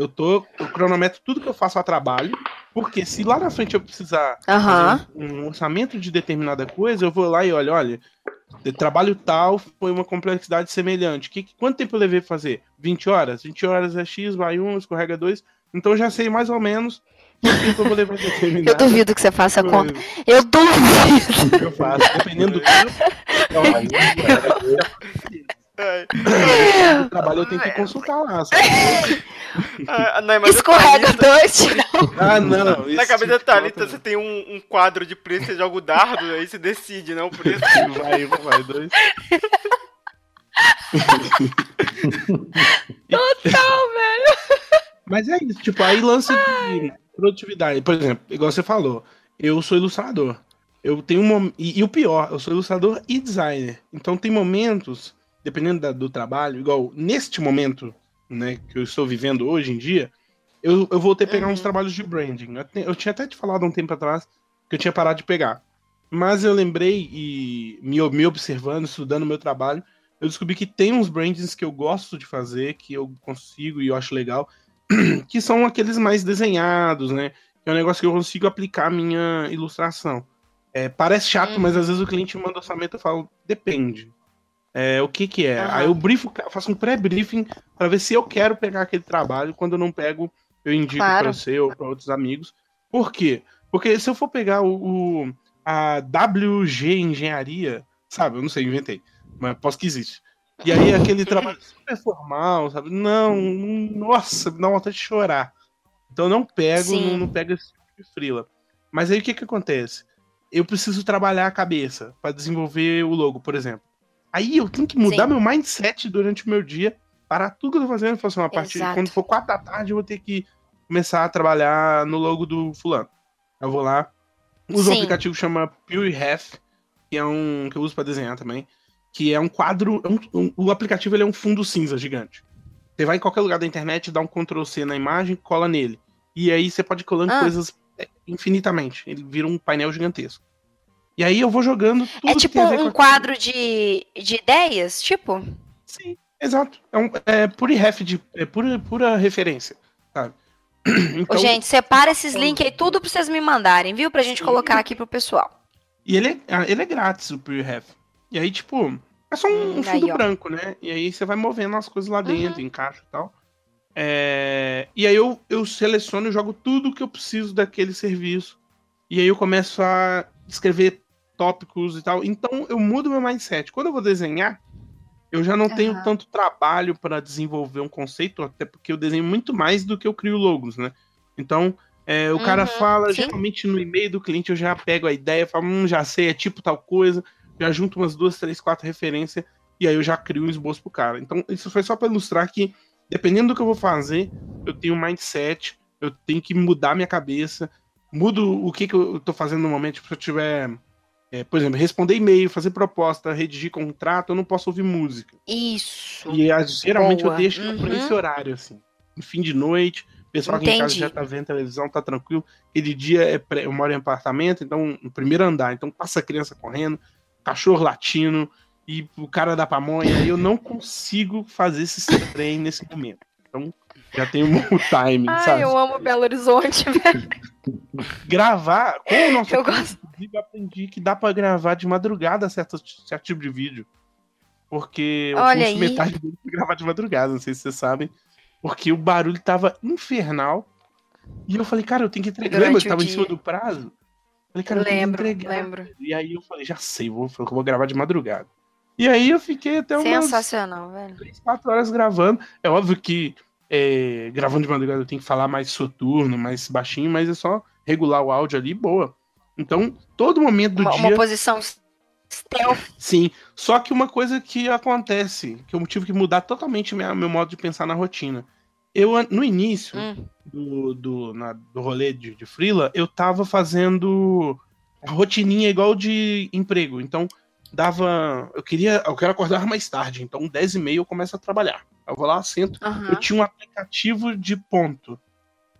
Eu tô, eu cronometro tudo que eu faço a trabalho, porque se lá na frente eu precisar uhum. um, um orçamento de determinada coisa, eu vou lá e olho, olha, trabalho tal foi uma complexidade semelhante. Que, quanto tempo eu levei pra fazer? 20 horas? 20 horas é X, vai 1, escorrega 2. Então eu já sei mais ou menos quanto tempo eu vou levar Eu duvido que você faça a conta. Eu duvido. Eu faço, dependendo do tempo. O trabalho eu tenho que consultar lá. Ah, não, Escorrega dois. Ah, não. Na cabeça da Thalita, você tem um, um, quadro de preço, você joga o dardo, aí você decide, não o preço. Vai, vai, dois. Total, velho. Mas é isso, tipo, aí lance de produtividade. Por exemplo, igual você falou, eu sou ilustrador. Eu tenho um. E, e o pior, eu sou ilustrador e designer. Então tem momentos dependendo da, do trabalho, igual neste momento, né, que eu estou vivendo hoje em dia, eu, eu voltei a pegar uhum. uns trabalhos de branding. Eu, te, eu, tinha até te falado um tempo atrás que eu tinha parado de pegar. Mas eu lembrei e me, me observando, estudando o meu trabalho, eu descobri que tem uns brandings que eu gosto de fazer, que eu consigo e eu acho legal, que são aqueles mais desenhados, né? Que é um negócio que eu consigo aplicar a minha ilustração. É, parece chato, uhum. mas às vezes o cliente manda orçamento e eu falo, depende. É, o que que é? Aí eu briefo, faço um pré-briefing para ver se eu quero pegar aquele trabalho. Quando eu não pego, eu indico claro. para você ou para outros amigos. Por quê? Porque se eu for pegar o, o, a WG Engenharia, sabe? Eu não sei, inventei, mas posso que existe. E aí aquele trabalho super formal, sabe? Não, nossa, me dá vontade de chorar. Então eu não pego, não, não, pego esse tipo de frila. Mas aí o que que acontece? Eu preciso trabalhar a cabeça para desenvolver o logo, por exemplo. Aí eu tenho que mudar Sim. meu mindset durante o meu dia, parar tudo que eu tô fazendo e falar assim, a partir de quando for quatro da tarde eu vou ter que começar a trabalhar no logo do fulano. Eu vou lá, uso Sim. um aplicativo que chama Pure Half, que é um que eu uso para desenhar também, que é um quadro, um, um, o aplicativo ele é um fundo cinza gigante. Você vai em qualquer lugar da internet, dá um Ctrl C na imagem, cola nele. E aí você pode colando ah. coisas é, infinitamente. Ele vira um painel gigantesco. E aí eu vou jogando tudo É tipo um quadro de, de ideias, tipo? Sim, exato. É, um, é pura ref de é pura, pura referência, sabe? Então, Ô, gente, separa esses links aí tudo pra vocês me mandarem, viu? Pra gente sim. colocar aqui pro pessoal. E ele é, ah, ele é grátis, o Pure Ref. E aí, tipo, é só um, um fundo aí, branco, né? E aí você vai movendo as coisas lá dentro, uhum. encaixa e tal. É... E aí eu, eu seleciono e jogo tudo que eu preciso daquele serviço. E aí eu começo a escrever tópicos e tal. Então eu mudo meu mindset. Quando eu vou desenhar, eu já não uhum. tenho tanto trabalho para desenvolver um conceito, até porque eu desenho muito mais do que eu crio logos, né? Então, é, o uhum, cara fala, sim. geralmente no e-mail do cliente eu já pego a ideia, falo, hum, já sei, é tipo tal coisa, já junto umas duas, três, quatro referências, e aí eu já crio um esboço pro cara. Então, isso foi só para ilustrar que dependendo do que eu vou fazer, eu tenho um mindset, eu tenho que mudar minha cabeça, mudo o que, que eu tô fazendo no momento. Tipo, se eu tiver, é, por exemplo, responder e-mail, fazer proposta, redigir contrato, eu não posso ouvir música. Isso. E geralmente Boa. eu deixo uhum. por esse horário, assim. No fim de noite, o pessoal aqui em casa já tá vendo televisão, tá tranquilo. Aquele dia é pré, eu moro em apartamento, então no primeiro andar, então passa a criança correndo, cachorro latino, e o cara da pamonha, eu não consigo fazer esse trem nesse momento. Então, já tem um timing, Ai, sabe? eu amo Belo Horizonte, velho. Gravar, com o nosso eu gosto. inclusive, aprendi que dá pra gravar de madrugada certo, certo tipo de vídeo. Porque Olha eu metade dele pra gravar de madrugada, não sei se vocês sabem. Porque o barulho tava infernal. E eu falei, cara, eu tenho que entregar. Lembra que tava dia. em cima do prazo? Falei, cara, lembro, eu entregar. lembro. E aí eu falei, já sei, vou, vou gravar de madrugada. E aí eu fiquei até umas Sensacional, velho. 3, 4 horas gravando. É óbvio que é, gravando de madrugada eu tenho que falar mais soturno, mais baixinho, mas é só regular o áudio ali, boa. Então, todo momento do uma, dia. Uma posição stealth. Sim. Só que uma coisa que acontece, que eu tive que mudar totalmente minha, meu modo de pensar na rotina. Eu, no início hum. do, do, na, do rolê de, de Freela, eu tava fazendo rotininha igual de emprego. Então, dava. Eu queria. Eu quero acordar mais tarde, então 10 e meia eu começo a trabalhar. Eu vou lá, sento. Uhum. Eu tinha um aplicativo de ponto.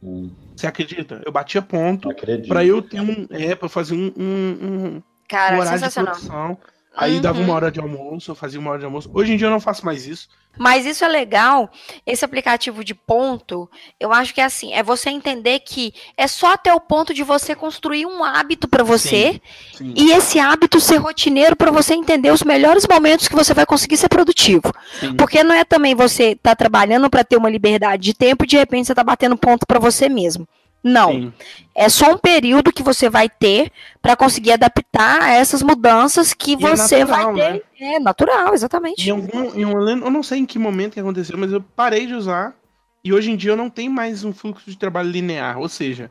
Hum. Você acredita? Eu batia ponto para eu ter um. É, pra fazer um, um, um, Cara, um horário de produção. Aí uhum. dava uma hora de almoço, eu fazia uma hora de almoço. Hoje em dia eu não faço mais isso. Mas isso é legal. Esse aplicativo de ponto, eu acho que é assim, é você entender que é só até o ponto de você construir um hábito para você sim, sim. e esse hábito ser rotineiro para você entender os melhores momentos que você vai conseguir ser produtivo. Sim. Porque não é também você tá trabalhando para ter uma liberdade de tempo e de repente você tá batendo ponto para você mesmo. Não. Sim. É só um período que você vai ter para conseguir adaptar a essas mudanças que e é você é natural, vai ter. Né? É natural, exatamente. Em algum, em um, eu não sei em que momento que aconteceu, mas eu parei de usar e hoje em dia eu não tenho mais um fluxo de trabalho linear. Ou seja,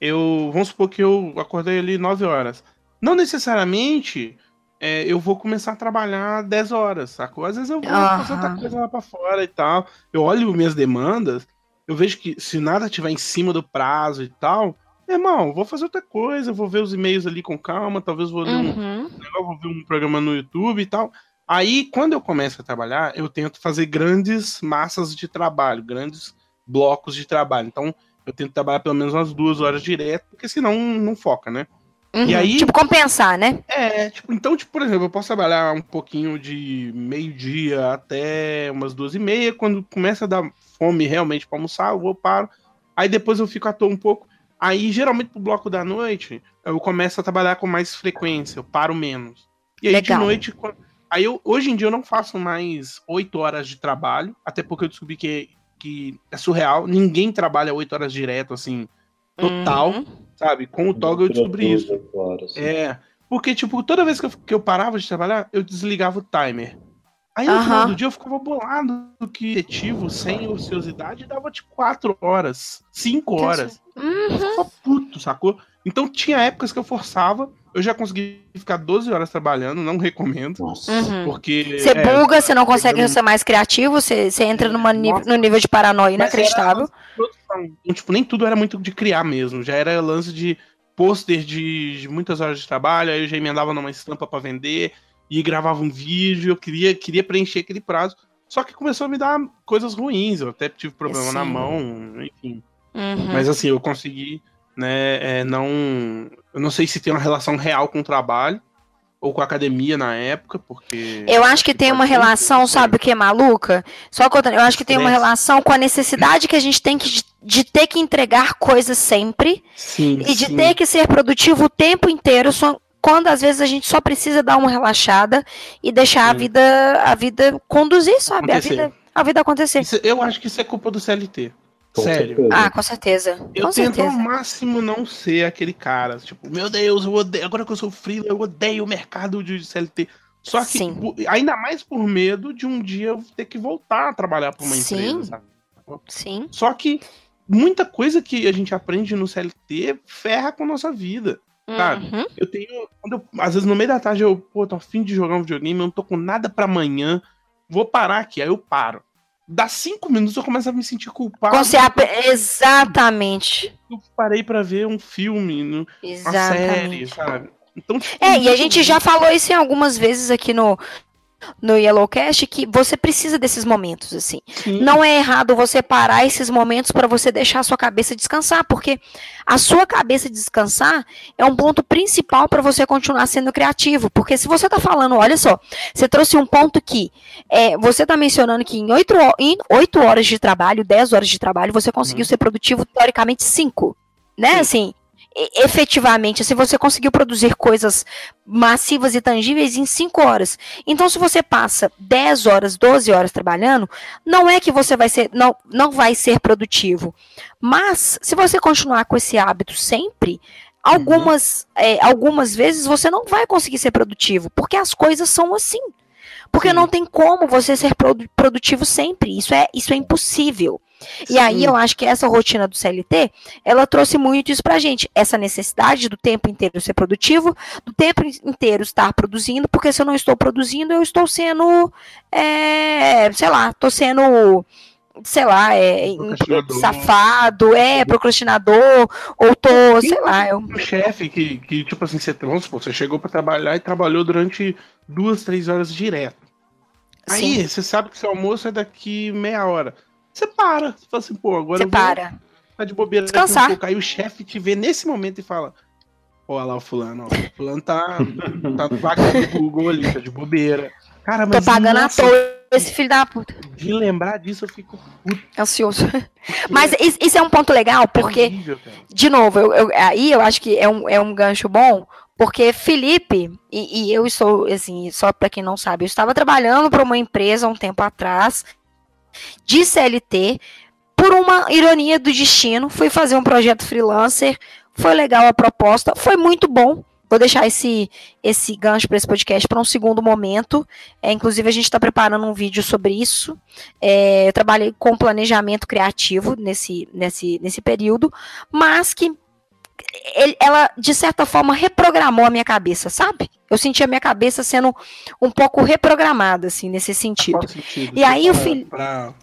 eu vamos supor que eu acordei ali 9 horas. Não necessariamente é, eu vou começar a trabalhar 10 horas, sacou? Às vezes eu vou uhum. fazer outra coisa lá pra fora e tal. Eu olho minhas demandas eu vejo que se nada tiver em cima do prazo e tal, irmão, vou fazer outra coisa, vou ver os e-mails ali com calma, talvez vou ler uhum. um, vou ver um programa no YouTube e tal. Aí, quando eu começo a trabalhar, eu tento fazer grandes massas de trabalho, grandes blocos de trabalho. Então, eu tento trabalhar pelo menos umas duas horas direto, porque senão não foca, né? Uhum, e aí, tipo, compensar, né? É, tipo, então, tipo, por exemplo, eu posso trabalhar um pouquinho de meio-dia até umas duas e meia. Quando começa a dar fome realmente para almoçar, eu vou paro. Aí depois eu fico à toa um pouco. Aí, geralmente, pro bloco da noite, eu começo a trabalhar com mais frequência, eu paro menos. E aí, Legal. de noite. Aí, eu, hoje em dia, eu não faço mais oito horas de trabalho, até porque eu descobri que, que é surreal. Ninguém trabalha oito horas direto, assim, total. Uhum sabe? Com o Toggle eu descobri isso. É, Porque, tipo, toda vez que eu, que eu parava de trabalhar, eu desligava o timer. Aí no final Aham. do dia eu ficava bolado que ativo, sem ociosidade, dava tipo 4 horas, 5 horas. Uhum. Eu ficava puto, sacou? Então tinha épocas que eu forçava, eu já consegui ficar 12 horas trabalhando, não recomendo. Nossa. Uhum. Porque. Você é, buga, você não consegue pegando- ser mais criativo, você, você entra numa Nossa. no nível de paranoia inacreditável. era. Então, tipo, nem tudo era muito de criar mesmo. Já era lance de pôster de, de muitas horas de trabalho, aí eu já emendava numa estampa pra vender e gravava um vídeo, eu queria, queria preencher aquele prazo. Só que começou a me dar coisas ruins, eu até tive problema na mão, enfim. Uhum. Mas assim, eu consegui, né, é, não... Eu não sei se tem uma relação real com o trabalho, ou com a academia na época, porque... Eu acho que tem uma relação, sabe o que, maluca? Só contando, eu acho que tem uma relação com a necessidade que a gente tem que, de, de ter que entregar coisas sempre Sim, e de sim. ter que ser produtivo o tempo inteiro, só, quando às vezes a gente só precisa dar uma relaxada e deixar a Sim. vida a vida conduzir, sabe? A vida, a vida acontecer. Isso- eu acho que isso é culpa do CLT. Com Sério. certeza. Ah, com certeza. Eu com tento certeza. ao máximo não ser aquele cara, tipo, meu Deus, eu odeio, agora que eu sou freela, eu odeio o mercado de CLT. Só que, Sim. ainda mais por medo de um dia eu ter que voltar a trabalhar para uma Sim. empresa, sabe? Sim. Só que muita coisa que a gente aprende no CLT ferra com a nossa vida. Sabe? Uhum. Eu tenho. Quando eu- às vezes no meio da tarde eu, pô, tô afim de jogar um videogame, eu não tô com nada pra amanhã, vou parar aqui, aí eu paro. Dá cinco minutos eu começo a me sentir culpado. Exatamente. Eu parei pra ver um filme, no- uma série, Exatamente. sabe? Então, tipo, É, e a gente já falou isso em algumas vezes aqui no, no Yellowcast, que você precisa desses momentos, assim. sim, Não é errado você parar esses momentos para você deixar a sua cabeça descansar, porque a sua cabeça descansar é um ponto principal para você continuar sendo criativo. Porque se você está falando, olha só, você trouxe um ponto que é, você está mencionando que em oito em oito horas de trabalho, 10 horas de trabalho, você conseguiu Uhum. ser produtivo, teoricamente, cinco. Né? Sim. Assim, efetivamente, se você conseguiu produzir coisas massivas e tangíveis em 5 horas. Então, se você passa 10 horas, 12 horas trabalhando, não é que você vai ser, não, não vai ser produtivo. Mas, se você continuar com esse hábito sempre, algumas, é, algumas vezes você não vai conseguir ser produtivo, porque as coisas são assim. Porque Sim. não tem como você ser produ- produtivo sempre. Isso é, isso é impossível. E aí eu acho que essa rotina do CLT, ela trouxe muito isso pra gente, essa necessidade do tempo inteiro ser produtivo, do tempo inteiro estar produzindo, porque se eu não estou produzindo, eu estou sendo, é, sei lá, estou sendo, sei lá, é, safado, é, procrastinador, ou tô, sei lá, eu, um chefe que, que, tipo assim, você, vamos supor, você chegou pra trabalhar e trabalhou durante duas, três horas direto. Aí, sim, você sabe que seu almoço é daqui meia hora. Você para. Você fala assim, pô, agora você eu vou para. tá de bobeira Descansar. um pouco. Aí o chefe te vê nesse momento e fala: Ó, olha lá o fulano, ó. O fulano tá, tá vagando no Google ali, tá de bobeira. Cara, mas Tô pagando à toa esse filho da puta, de lembrar disso eu fico puto. ansioso. Mas is- isso é um ponto legal, porque horrível, cara. de novo, eu- eu- aí eu acho que é um, é um gancho bom, porque Felipe, e, e eu estou, assim, só para quem não sabe, eu estava trabalhando para uma empresa um tempo atrás, de CLT, por uma ironia do destino, fui fazer um projeto freelancer, foi legal a proposta, foi muito bom. Vou deixar esse, esse gancho para esse podcast para um segundo momento. É, inclusive, a gente está preparando um vídeo sobre isso. É, eu trabalhei com planejamento criativo nesse, nesse, nesse período, mas que ela, de certa forma, reprogramou a minha cabeça, sabe? Eu senti a minha cabeça sendo um pouco reprogramada, assim, nesse sentido. Sentido? E aí o filho-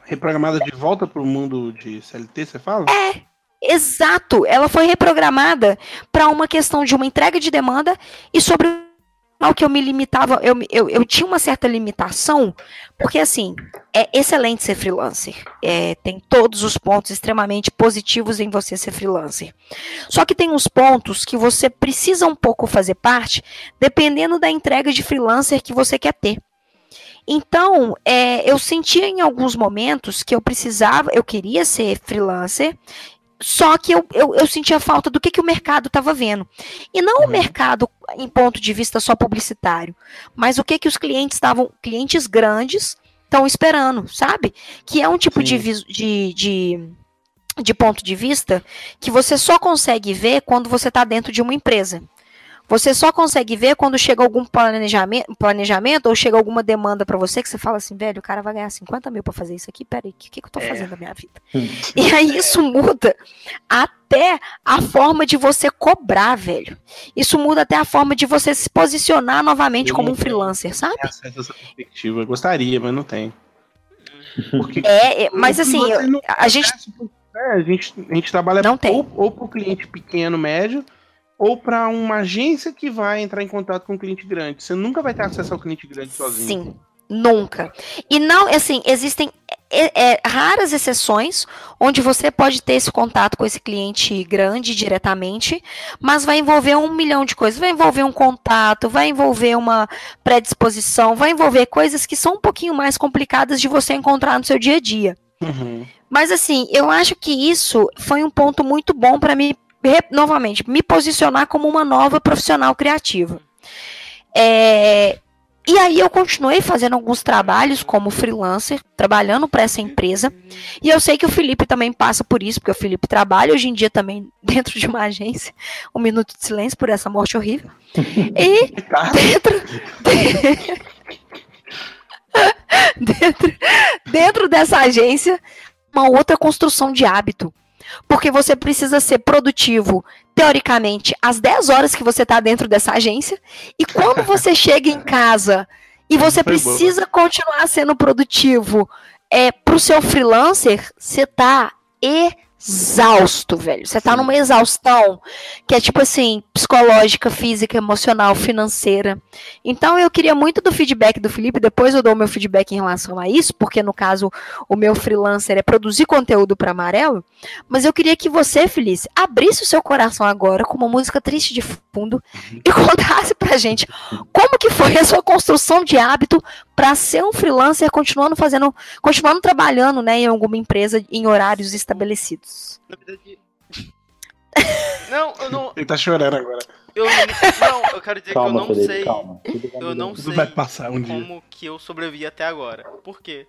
reprogramada de volta pro mundo de CLT, você fala? É, exato. Ela foi reprogramada para uma questão de uma entrega de demanda e sobre o que eu me limitava, eu, eu, eu tinha uma certa limitação, porque assim, é excelente ser freelancer. É, tem todos os pontos extremamente positivos em você ser freelancer. Só que tem uns pontos que você precisa um pouco fazer parte, dependendo da entrega de freelancer que você quer ter. Então, é, eu sentia em alguns momentos que eu precisava, eu queria ser freelancer, só que eu, eu, eu sentia falta do que, que o mercado estava vendo. E não o Uhum. mercado em ponto de vista só publicitário, mas o que, que os clientes estavam, clientes grandes, estão esperando, sabe? Que é um tipo de, de, de, de ponto de vista que você só consegue ver quando você está dentro de uma empresa. Você só consegue ver quando chega algum planejamento, planejamento ou chega alguma demanda para você que você fala assim, velho, o cara vai ganhar 50 mil para fazer isso aqui, peraí, o que, que eu tô É. fazendo da minha vida? E aí isso muda até a forma de você cobrar, velho. Isso muda até a forma de você se posicionar novamente Eu como um freelancer, sabe? Essa perspectiva. Eu gostaria, mas não tem. Porque É, é, mas assim, a gente é, a gente a gente trabalha Não tem. ou, ou para o cliente pequeno, médio, ou para uma agência que vai entrar em contato com um cliente grande. Você nunca vai ter acesso ao cliente grande sozinho. Sim, nunca. E não, assim, existem é, é, raras exceções onde você pode ter esse contato com esse cliente grande diretamente, mas vai envolver um milhão de coisas. Vai envolver um contato, vai envolver uma predisposição, vai envolver coisas que são um pouquinho mais complicadas de você encontrar no seu dia a dia. Uhum. Mas assim, eu acho que isso foi um ponto muito bom para me, novamente, me posicionar como uma nova profissional criativa. É, e aí eu continuei fazendo alguns trabalhos como freelancer, trabalhando para essa empresa. E eu sei que o Felipe também passa por isso, porque o Felipe trabalha hoje em dia também dentro de uma agência. Um minuto de silêncio por essa morte horrível. E dentro, dentro, dentro dessa agência, uma outra construção de hábito. Porque você precisa ser produtivo, teoricamente, às 10 horas que você está dentro dessa agência. E quando você chega em casa e você Foi boa. precisa continuar sendo produtivo é, para o seu freelancer, você tá exausto, velho. Você tá numa exaustão que é tipo assim, psicológica, física, emocional, financeira. Então eu queria muito do feedback do Felipe, depois eu dou o meu feedback em relação a isso, porque no caso o meu freelancer é produzir conteúdo para Amarelo, mas eu queria que você, Felice, abrisse o seu coração agora com uma música triste de fundo e contasse pra gente como que foi a sua construção de hábito para ser um freelancer continuando fazendo, continuando trabalhando, né, em alguma empresa em horários estabelecidos. Na verdade. Não, eu não. Ele tá chorando agora. Eu não, não, eu quero dizer que eu Calma, não Felipe, sei calma. Eu não sei vai passar um dia. como que eu sobrevivi até agora. Por quê?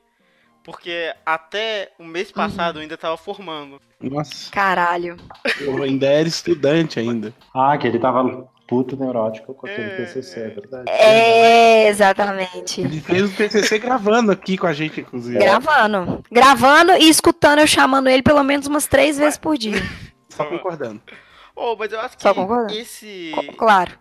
Porque até o mês passado eu ainda tava formando. Nossa, Caralho. eu ainda era estudante ainda. Ah, que ele tava puto neurótico com aquele É, TCC, é verdade. É, exatamente. Ele fez o TCC gravando aqui com a gente, inclusive. Gravando. Gravando e escutando eu chamando ele pelo menos umas três vezes por dia. Só concordando. Oh, mas eu acho que Só concorda? esse. Claro.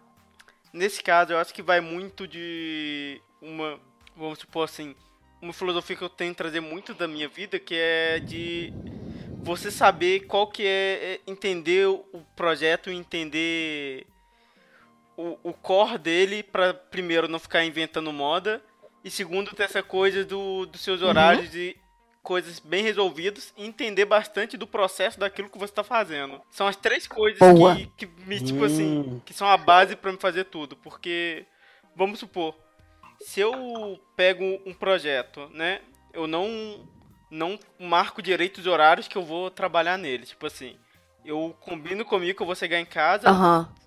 Nesse caso, eu acho que vai muito de uma. Vamos supor assim. Uma filosofia que eu tenho que trazer muito da minha vida, que é de você saber qual que é, é entender o projeto, entender o, o core dele pra primeiro não ficar inventando moda e segundo ter essa coisa do, dos seus horários e coisas bem resolvidas e entender bastante do processo daquilo que você tá fazendo. São as três coisas Boa. que, que me, tipo assim, Hum. que são a base pra me fazer tudo, porque vamos supor, se eu pego um projeto, né, eu não não marco direito os horários que eu vou trabalhar nele, tipo assim, eu combino comigo que eu vou chegar em casa,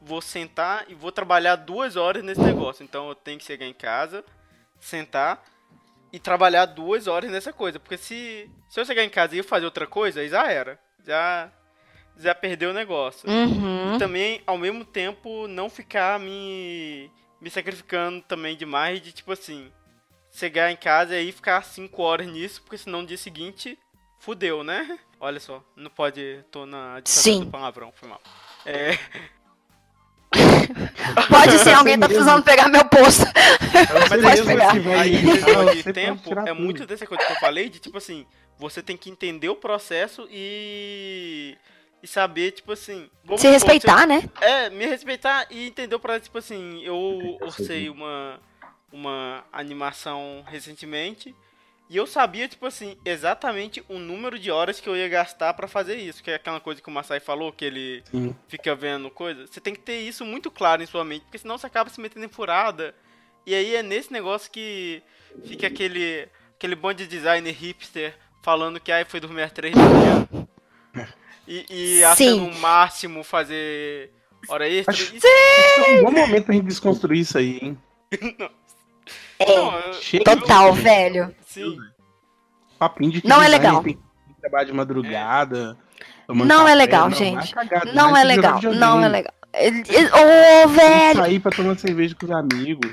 vou sentar e vou trabalhar duas horas nesse negócio. Então eu tenho que chegar em casa, sentar e trabalhar duas horas nessa coisa. Porque se, se eu chegar em casa e eu fazer outra coisa, aí já era. Já, já perdeu o negócio. Uhum. E também, ao mesmo tempo, não ficar me, me sacrificando também demais de tipo assim. Chegar em casa e aí ficar cinco horas nisso, porque senão no dia seguinte fudeu, né? Olha só, não pode. tô na Sim. do palavrão, foi mal. É. Pode ser, alguém tá precisando pegar meu posto. Você Pode mesmo pegar. Aí, você de pode tempo, é muito dessa coisa que eu falei, de tipo assim, você tem que entender o processo e. E saber, tipo assim. Se respeitar, né? eu- é, me respeitar e entender o processo, tipo assim, eu orcei uma, uma animação recentemente. E eu sabia, tipo assim, exatamente o número de horas que eu ia gastar pra fazer isso. Que é aquela coisa que o Masai falou, que ele Sim. fica vendo coisa. Você tem que ter isso muito claro em sua mente, porque senão você acaba se metendo em furada. E aí é nesse negócio que fica aquele, aquele bando de designer hipster falando que ai, foi dormir às três da manhã. E, e Sim. achando o máximo fazer hora extra. Acho- Isso, É um bom momento pra gente desconstruir isso aí, hein? não, eu- Chega Total, velho. sim. papinho de que Não é legal. Tem trabalhar de madrugada. Não é café, legal, não, gente. vai cagar, Não é legal, não é legal. Ô, velho! Sair pra tomar cerveja com os amigos.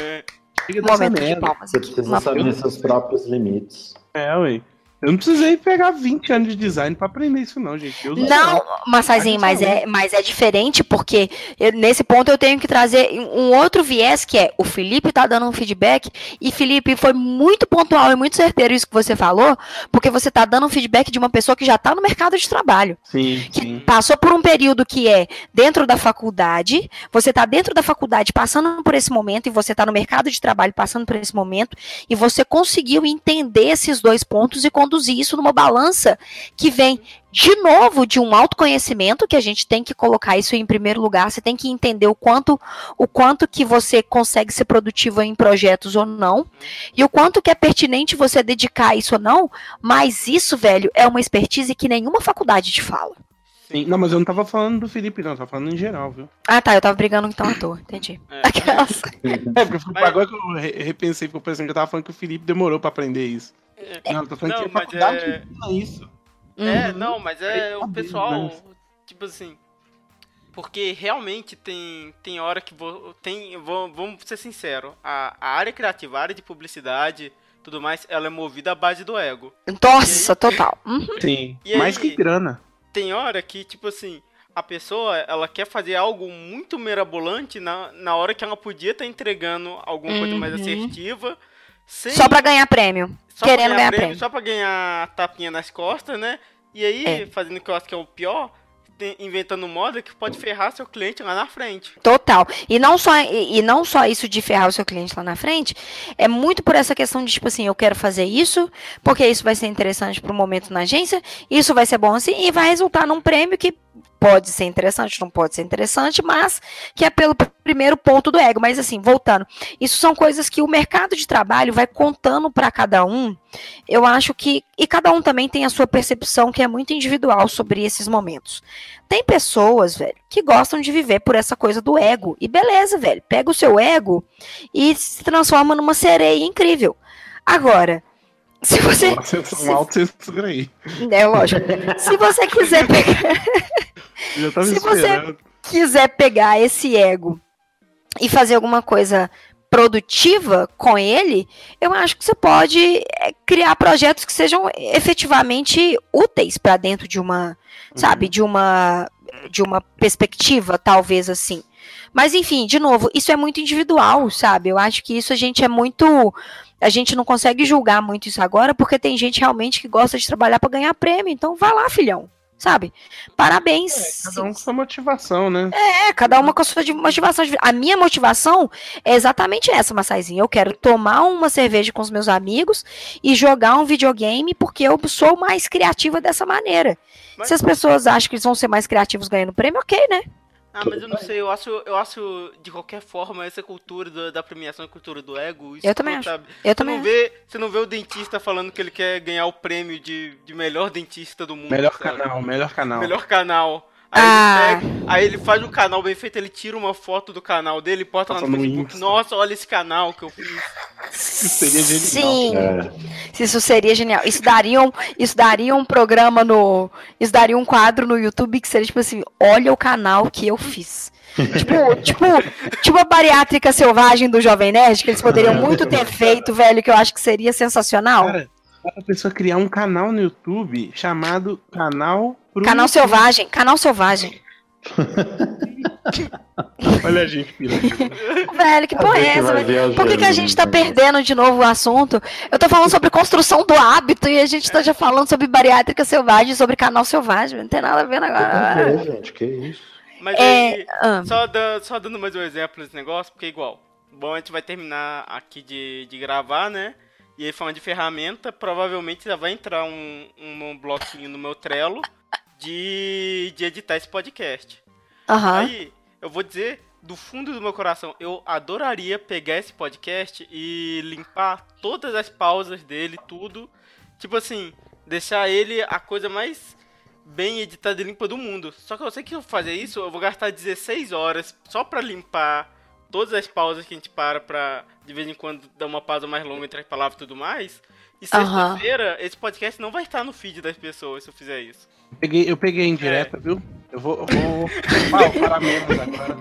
É, Chega Momento de merda. palmas Você aqui. precisa Uma- saber seus próprios limites. É, ué. Eu não precisei pegar 20 anos de design pra aprender isso, não, gente. Do Não, céu. Massaizinho, mas é, mas é diferente porque eu- nesse ponto eu tenho que trazer um outro viés que é o Felipe tá dando um feedback e Felipe foi muito pontual e muito certeiro isso que você falou, porque você tá dando um feedback de uma pessoa que já tá no mercado de trabalho, Sim, que sim. passou por um período que é dentro da faculdade, você tá dentro da faculdade passando por esse momento e você tá no mercado de trabalho passando por esse momento e você conseguiu entender esses dois pontos e conduzir isso numa balança que vem de novo de um autoconhecimento que a gente tem que colocar isso em primeiro lugar. Você tem que entender o quanto o quanto que você consegue ser produtivo em projetos ou não e o quanto que é pertinente você dedicar isso ou não. Mas isso, velho, é uma expertise que nenhuma faculdade te fala. Sim. Não, mas eu não tava falando do Felipe, não. Eu tava falando em geral, viu? Ah, tá. Eu tava brigando então à toa. Entendi. é. Aquelas. É, porque agora que eu re- repensei, ficou pensando que eu tava falando que o Felipe demorou pra aprender isso. É. Não, eu tô falando Não, que a mas faculdade é- ensina isso. É, Uhum. não, mas é Aí o tá pessoal, né? tipo assim, porque realmente tem, tem hora que vo, tem, vamos, vamos ser sinceros, a, a área criativa, a área de publicidade, tudo mais, ela é movida à base do ego. Nossa, total. Uhum. Sim. E Mais aí- que grana. Tem hora que, tipo assim, a pessoa, ela quer fazer algo muito mirabolante na, na hora que ela podia estar entregando alguma coisa mais Uhum. assertiva, sem, Só pra ganhar prêmio. Só querendo ganhar prêmio. Só pra ganhar tapinha nas costas, né? E aí, É. fazendo o que eu acho que é o pior, inventando moda que pode ferrar seu cliente lá na frente. Total. E não só e, e não só isso de ferrar o seu cliente lá na frente, é muito por essa questão de tipo assim, eu quero fazer isso, porque isso vai ser interessante para o momento na agência, isso vai ser bom assim e vai resultar num prêmio que pode ser interessante, não pode ser interessante, mas que é pelo pr- primeiro ponto do ego. Mas assim, voltando, isso são coisas que o mercado de trabalho vai contando para cada um. Eu acho que e cada um também tem a sua percepção que é muito individual sobre esses momentos. Tem pessoas, velho, que gostam de viver por essa coisa do ego. E beleza, velho. Pega o seu ego e se transforma numa sereia incrível. Agora, se você. Um alto censura aí. É lógico. Se você quiser pegar, já tava Se você- quiser pegar esse ego e fazer alguma coisa produtiva com ele, eu acho que você pode é, criar projetos que sejam efetivamente úteis para dentro de uma, sabe, de uma de uma perspectiva, talvez assim. Mas enfim, de novo, isso é muito individual, sabe? Eu acho que isso a gente é muito a gente não consegue julgar muito isso agora, porque tem gente realmente que gosta de trabalhar para ganhar prêmio. Então vai lá, filhão. Sabe? Parabéns. Cada um com sua motivação, né? É, cada uma com a sua motivação. A minha motivação é exatamente essa, Massaizinha. Eu quero tomar uma cerveja com os meus amigos e jogar um videogame porque eu sou mais criativa dessa maneira. Mas- Se as pessoas acham que eles vão ser mais criativos ganhando prêmio, ok, né? Ah, mas eu não sei, eu acho, eu acho de qualquer forma essa cultura do- da premiação e cultura do ego. Isso Eu também acho. Eu Você também não, acho. vê, você não vê o dentista falando que ele quer ganhar o prêmio de, de melhor dentista do mundo. Melhor sabe? canal, melhor canal. Melhor canal. Aí, Ah. ele pega, aí ele faz um canal bem feito, ele tira uma foto do canal dele e bota lá no Facebook. Nossa, olha esse canal que eu fiz. Seria genial. Sim, É, isso seria genial. Isso daria, um, isso daria um programa no. Isso daria um quadro no YouTube que seria tipo assim: olha o canal que eu fiz. tipo, tipo, tipo a bariátrica selvagem do Jovem Nerd, que eles poderiam muito ter feito, velho, que eu acho que seria sensacional. Cara, pra pessoa criar um canal no YouTube chamado Canal pro Canal Selvagem, canal Selvagem. Olha a gente, pira. Velho, que porra é essa, velho? Por que, que a gente tá negócio. perdendo de novo o assunto? Eu tô falando sobre construção do hábito e a gente tá já falando sobre bariátrica selvagem, sobre canal selvagem. Não tem nada a ver agora. Ver, gente, que isso. Mas É, aí, ah. só, da- só dando mais um exemplo desse negócio, porque é igual. Bom, a gente vai terminar aqui de, de gravar, né? E aí falando de ferramenta, provavelmente já vai entrar um, um bloquinho no meu Trello de, de editar esse podcast. Aham. Aí, eu vou dizer do fundo do meu coração, eu adoraria pegar esse podcast e limpar todas as pausas dele, tudo. Tipo assim, deixar ele a coisa mais bem editada e limpa do mundo. Só que eu sei que se eu fazer isso, eu vou gastar 16 horas só pra limpar todas as pausas que a gente para pra de vez em quando dar uma pausa mais longa entre as palavras e tudo mais. E sexta-feira, esse podcast não vai estar no feed das pessoas se eu fizer isso. Peguei, eu peguei em direta, viu? Eu vou, eu vou ah, parar menos agora.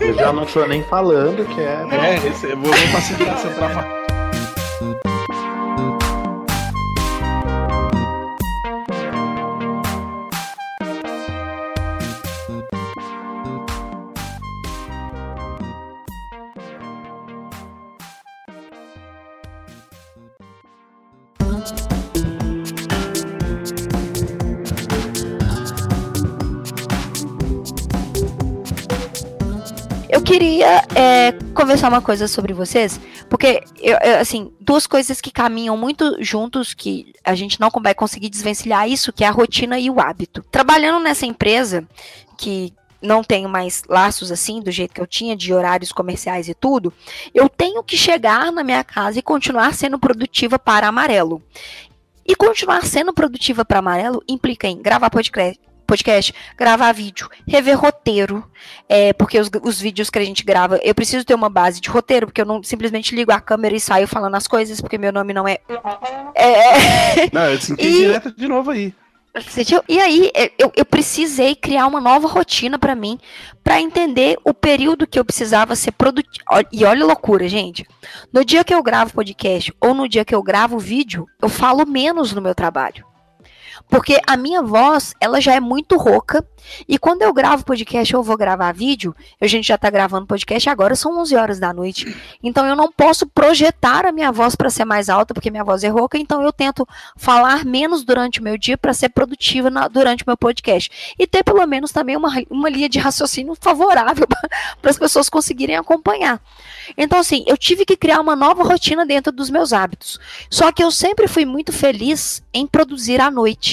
Eu já não tô nem falando que é. É, esse, eu vou, vou facilitar seu trabalho. Queria é, conversar uma coisa sobre vocês, porque, eu, eu, assim, duas coisas que caminham muito juntos, que a gente não vai conseguir desvencilhar isso, que é a rotina e o hábito. Trabalhando nessa empresa, que não tenho mais laços assim, do jeito que eu tinha, de horários comerciais e tudo, eu tenho que chegar na minha casa e continuar sendo produtiva para amarelo. E continuar sendo produtiva para amarelo implica em gravar podcast, podcast, gravar vídeo, rever roteiro, é, porque os, os, vídeos que a gente grava, eu preciso ter uma base de roteiro, porque eu não simplesmente ligo a câmera e saio falando as coisas, porque meu nome não é. é... Não, eu senti e... direto de novo aí. E aí, eu, eu precisei criar uma nova rotina para mim, para entender o período que eu precisava ser produtivo. E olha a loucura, gente. No dia que eu gravo podcast ou no dia que eu gravo vídeo, eu falo menos no meu trabalho. Porque a minha voz, ela já é muito rouca. E quando eu gravo podcast ou vou gravar vídeo, a gente já tá gravando podcast agora, são 11 horas da noite. Então eu não posso projetar a minha voz para ser mais alta, porque minha voz é rouca. Então eu tento falar menos durante o meu dia para ser produtiva na, durante o meu podcast. E ter pelo menos também uma, uma linha de raciocínio favorável para as pessoas conseguirem acompanhar. Então, assim, eu tive que criar uma nova rotina dentro dos meus hábitos. Só que eu sempre fui muito feliz em produzir à noite.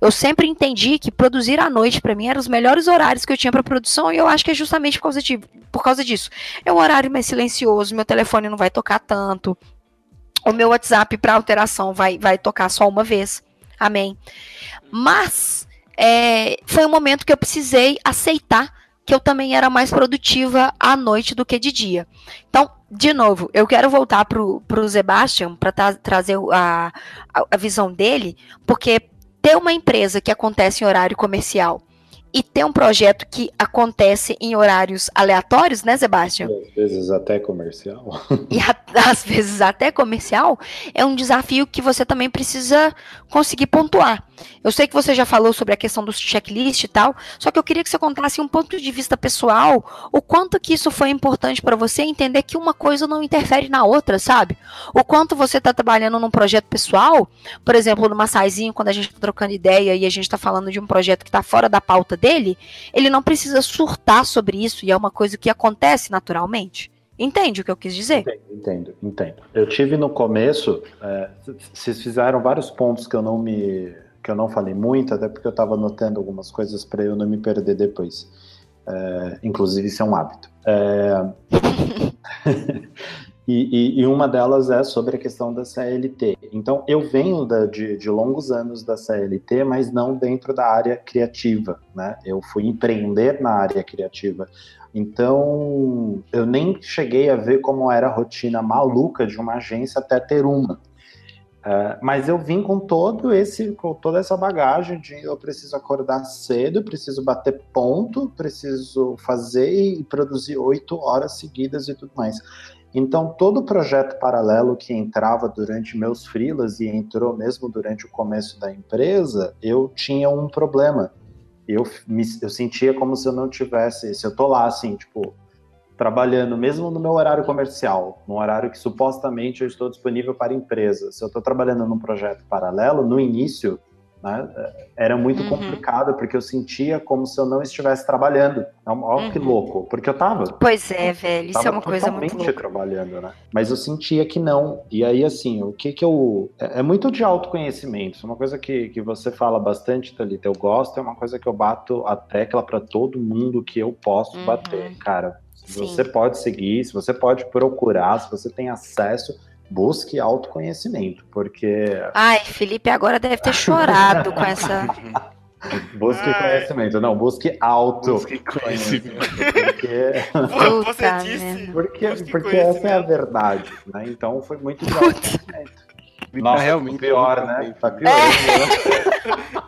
Eu sempre entendi que produzir à noite para mim eram os melhores horários que eu tinha para produção e eu acho que é justamente por causa, de, por causa disso. É um horário mais silencioso, meu telefone não vai tocar tanto, o meu WhatsApp para alteração vai, vai tocar só uma vez. Amém. Mas é, foi um momento que eu precisei aceitar que eu também era mais produtiva à noite do que de dia. Então, de novo, eu quero voltar para o Sebastian para tra trazer a, a, a visão dele, porque ter uma empresa que acontece em horário comercial e ter um projeto que acontece em horários aleatórios, né, Sebastião? às vezes até comercial. E a, às vezes até comercial, é um desafio que você também precisa conseguir pontuar. Eu sei que você já falou sobre a questão do checklist e tal, só que eu queria que você contasse um ponto de vista pessoal, o quanto que isso foi importante para você entender que uma coisa não interfere na outra, sabe? O quanto você está trabalhando num projeto pessoal, por exemplo, no Massaizinho, quando a gente está trocando ideia e a gente está falando de um projeto que está fora da pauta dele, ele não precisa surtar sobre isso e é uma coisa que acontece naturalmente. Entende o que eu quis dizer? Entendo, entendo. Eu tive no começo, é, vocês fizeram vários pontos que eu não me que eu não falei muito, até porque eu estava anotando algumas coisas para eu não me perder depois. É, inclusive, isso é um hábito. É... e, e, e, uma delas é sobre a questão da CLT. Então, eu venho da, de, de, longos anos da CLT, mas não dentro da área criativa. Né? Eu fui empreender na área criativa. Então, eu nem cheguei a ver como era a rotina maluca de uma agência até ter uma. Uh, mas eu vim com todo esse, com toda essa bagagem de eu preciso acordar cedo, preciso bater ponto, preciso fazer e produzir oito horas seguidas e tudo mais. Então, todo projeto paralelo que entrava durante meus freelas e entrou mesmo durante o começo da empresa, eu tinha um problema. Eu, me, eu sentia como se eu não tivesse, se eu tô lá assim, tipo, trabalhando, mesmo no meu horário comercial, no horário que supostamente eu estou disponível para empresa, se eu estou trabalhando num projeto paralelo, no início, né, era muito uhum. complicado, porque eu sentia como se eu não estivesse trabalhando. Olha uhum. que louco, porque eu estava. Pois é, velho, isso é uma coisa muito louca. trabalhando, né? Mas eu sentia que não. E aí, assim, o que que eu... É, é muito de autoconhecimento, isso é uma coisa que, que você fala bastante, Thalita, eu gosto, é uma coisa que eu bato a tecla para todo mundo que eu posso uhum. bater, cara Sim. Você pode seguir, se você pode procurar, se você tem acesso, busque autoconhecimento, porque. Ai, Felipe agora deve ter chorado com essa. Busque Ai. conhecimento, não, busque auto busque conhecimento. Porque, Você disse, porque, porque essa é a verdade, né? Então foi muito de autoconhecimento. Nossa, realmente pior, né? Tá pior. É.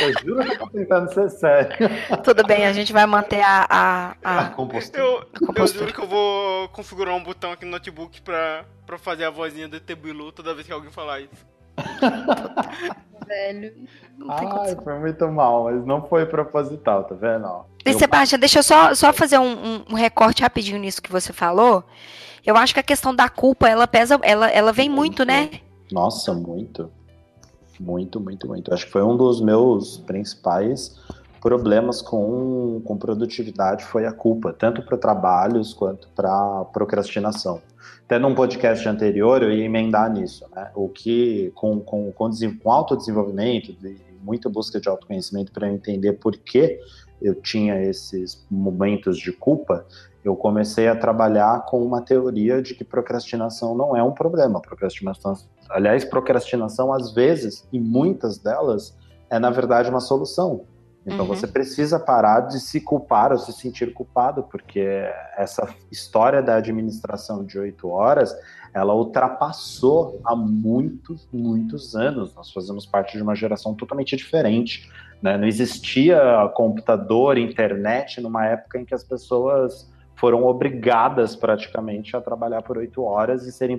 Eu juro que eu tô tentando ser sério. Tudo bem, a gente vai manter a. a, A a... compostura. Eu, eu Compostura. juro que eu vou configurar um botão aqui no notebook pra, pra fazer a vozinha do ET Bilu toda vez que alguém falar isso. Velho. Não tem Ai, foi muito mal, mas não foi proposital, tá vendo? ó? E Eu- Sebastião, deixa eu só, só fazer um, um- um recorte rapidinho nisso que você falou. Eu acho que a questão da culpa, ela pesa, ela, ela vem muito, né? Nossa, muito. Muito, muito, muito. Acho que foi um dos meus principais problemas com, com produtividade foi a culpa, tanto para trabalhos quanto para procrastinação. Até num podcast anterior eu ia emendar nisso, né? O que com, com, com, com autodesenvolvimento, de muita busca de autoconhecimento para eu entender por que eu tinha esses momentos de culpa, eu comecei a trabalhar com uma teoria de que procrastinação não é um problema. Procrastinação, aliás, procrastinação às vezes e muitas delas é na verdade uma solução. Então Uhum. você precisa parar de se culpar ou se sentir culpado, porque essa história da administração de oito horas, ela ultrapassou há muitos, muitos anos. Nós fazemos parte de uma geração totalmente diferente. né? Não existia computador, internet numa época em que as pessoas foram obrigadas praticamente a trabalhar por oito horas e serem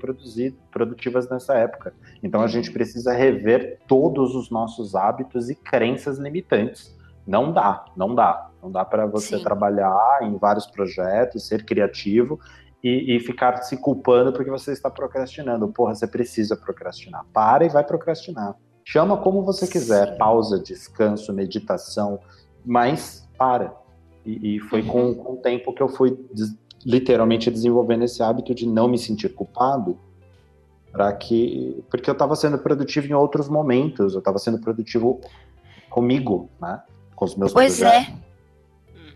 produtivas nessa época. Então a gente precisa rever todos os nossos hábitos e crenças limitantes. Não dá, não dá. Não dá para você Sim. trabalhar em vários projetos, ser criativo e, e ficar se culpando porque você está procrastinando. Porra, você precisa procrastinar. Para e vai procrastinar. Chama como você quiser, Sim. pausa, descanso, meditação, mas para. E, e foi com, com o tempo que eu fui des- literalmente desenvolvendo esse hábito de não me sentir culpado, para que porque eu estava sendo produtivo em outros momentos, eu estava sendo produtivo comigo, né? Com os meus Pois projetos. é.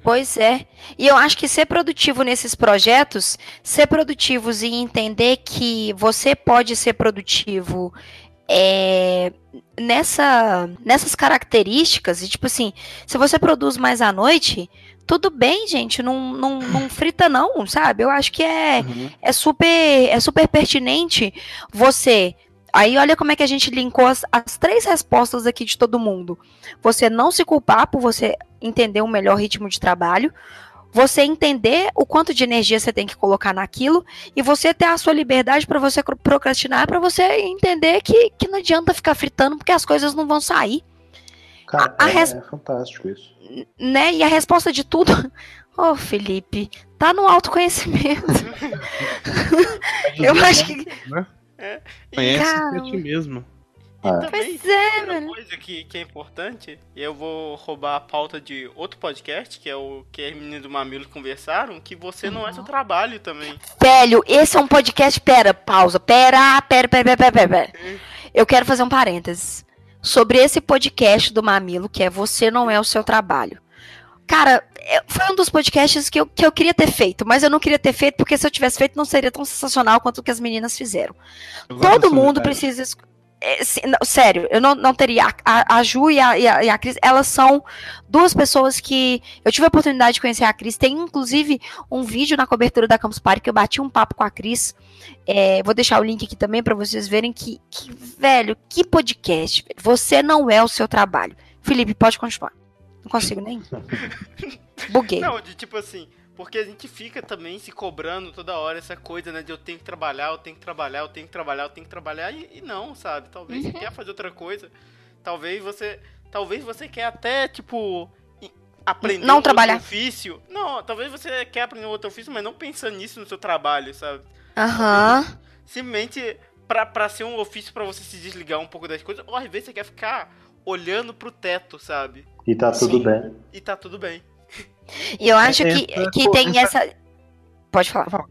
Pois é. E eu acho que ser produtivo nesses projetos, ser produtivos e entender que você pode ser produtivo é, nessa, nessas características, e tipo assim, se você produz mais à noite, tudo bem, gente, não, não, não frita não, sabe? Eu acho que é, Uhum. é super é super pertinente você aí olha como é que a gente linkou as, as três respostas aqui de todo mundo você não se culpar por você entender um melhor ritmo de trabalho você entender o quanto de energia você tem que colocar naquilo e você ter a sua liberdade para você procrastinar para você entender que, que não adianta ficar fritando porque as coisas não vão sair Cara, A- a é, res- é fantástico isso. né e a resposta de tudo Ô, Felipe, tá no autoconhecimento. Eu acho que. Conhece Cara. a ti mesmo. E É. também, Pois é, outra velho. coisa que, que é importante, e eu vou roubar a pauta de outro podcast, que é o que as meninas do Mamilo conversaram, que você não é seu trabalho também. Velho, esse é um podcast. Pera, pausa. Pera, pera, pera, pera, pera, pera. Eu quero fazer um parênteses. Sobre esse podcast do Mamilo, que é Você Não É o Seu Trabalho. Cara, é- foi um dos podcasts que eu, que eu queria ter feito, mas eu não queria ter feito, porque se eu tivesse feito, não seria tão sensacional quanto o que as meninas fizeram. Todo mundo precisa. es- é, se- não, sério, eu não, não teria. A, a- a Ju e a, e, a, e a Cris, elas são duas pessoas que. Eu tive a oportunidade de conhecer a Cris. Tem, inclusive, um vídeo na cobertura da Campus Party que eu bati um papo com a Cris. É, vou deixar o link aqui também para vocês verem que, que, velho, que podcast. velho. Você não é o seu trabalho. Felipe, pode continuar. Não consigo nem. Buguei. Não, de tipo assim, porque a gente fica também se cobrando toda hora essa coisa, né, de eu tenho que trabalhar, eu tenho que trabalhar, eu tenho que trabalhar, eu tenho que trabalhar, e, e não, sabe? Talvez Uhum. você quer fazer outra coisa, talvez você, talvez você quer até, tipo, aprender Não um trabalhar. outro ofício. Não, talvez você quer aprender um outro ofício, mas não pensando nisso no seu trabalho, sabe? Aham. Simplesmente pra, pra ser um ofício pra você se desligar um pouco das coisas, ou às vezes você quer ficar olhando pro teto, sabe? E tá tudo Sim. bem. E tá tudo bem. E eu acho É, que, essa- que tem essa. Pode falar.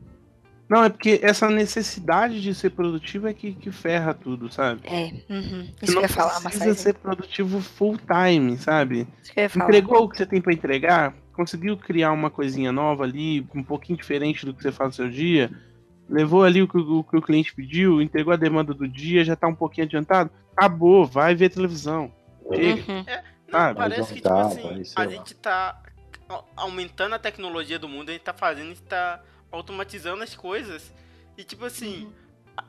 Não, é porque essa necessidade de ser produtivo é que, que ferra tudo, sabe? É, uhum. Você isso que eu ia falar, precisa Marcelo. ser produtivo full time, sabe? Isso que eu ia falar. Entregou o que você tem pra entregar, conseguiu criar uma coisinha nova ali, um pouquinho diferente do que você faz no seu dia, levou ali o que o, que o cliente pediu, entregou a demanda do dia, já tá um pouquinho adiantado, acabou, vai ver televisão. Chega. Uhum. Não, Ah, parece que, tipo assim, a gente tá aumentando a tecnologia do mundo, a gente tá fazendo, a gente tá automatizando as coisas. E tipo assim,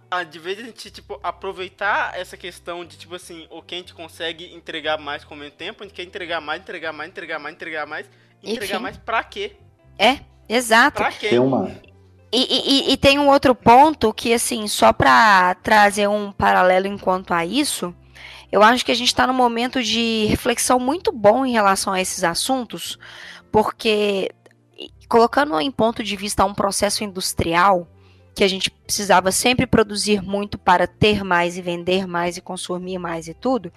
a- de vez a gente, tipo, aproveitar essa questão de, tipo assim, o que a gente consegue entregar mais com o menos tempo, a gente quer entregar mais, entregar mais, entregar mais, entregar mais. Entregar Enfim. mais pra quê? Exato. Pra quê? Tem uma. E, e- e- e tem um outro ponto que, assim, só para trazer um paralelo enquanto a isso, eu acho que a gente está num momento de reflexão muito bom em relação a esses assuntos, porque colocando em ponto de vista um processo industrial, que a gente precisava sempre produzir muito para ter mais e vender mais e consumir mais e tudo,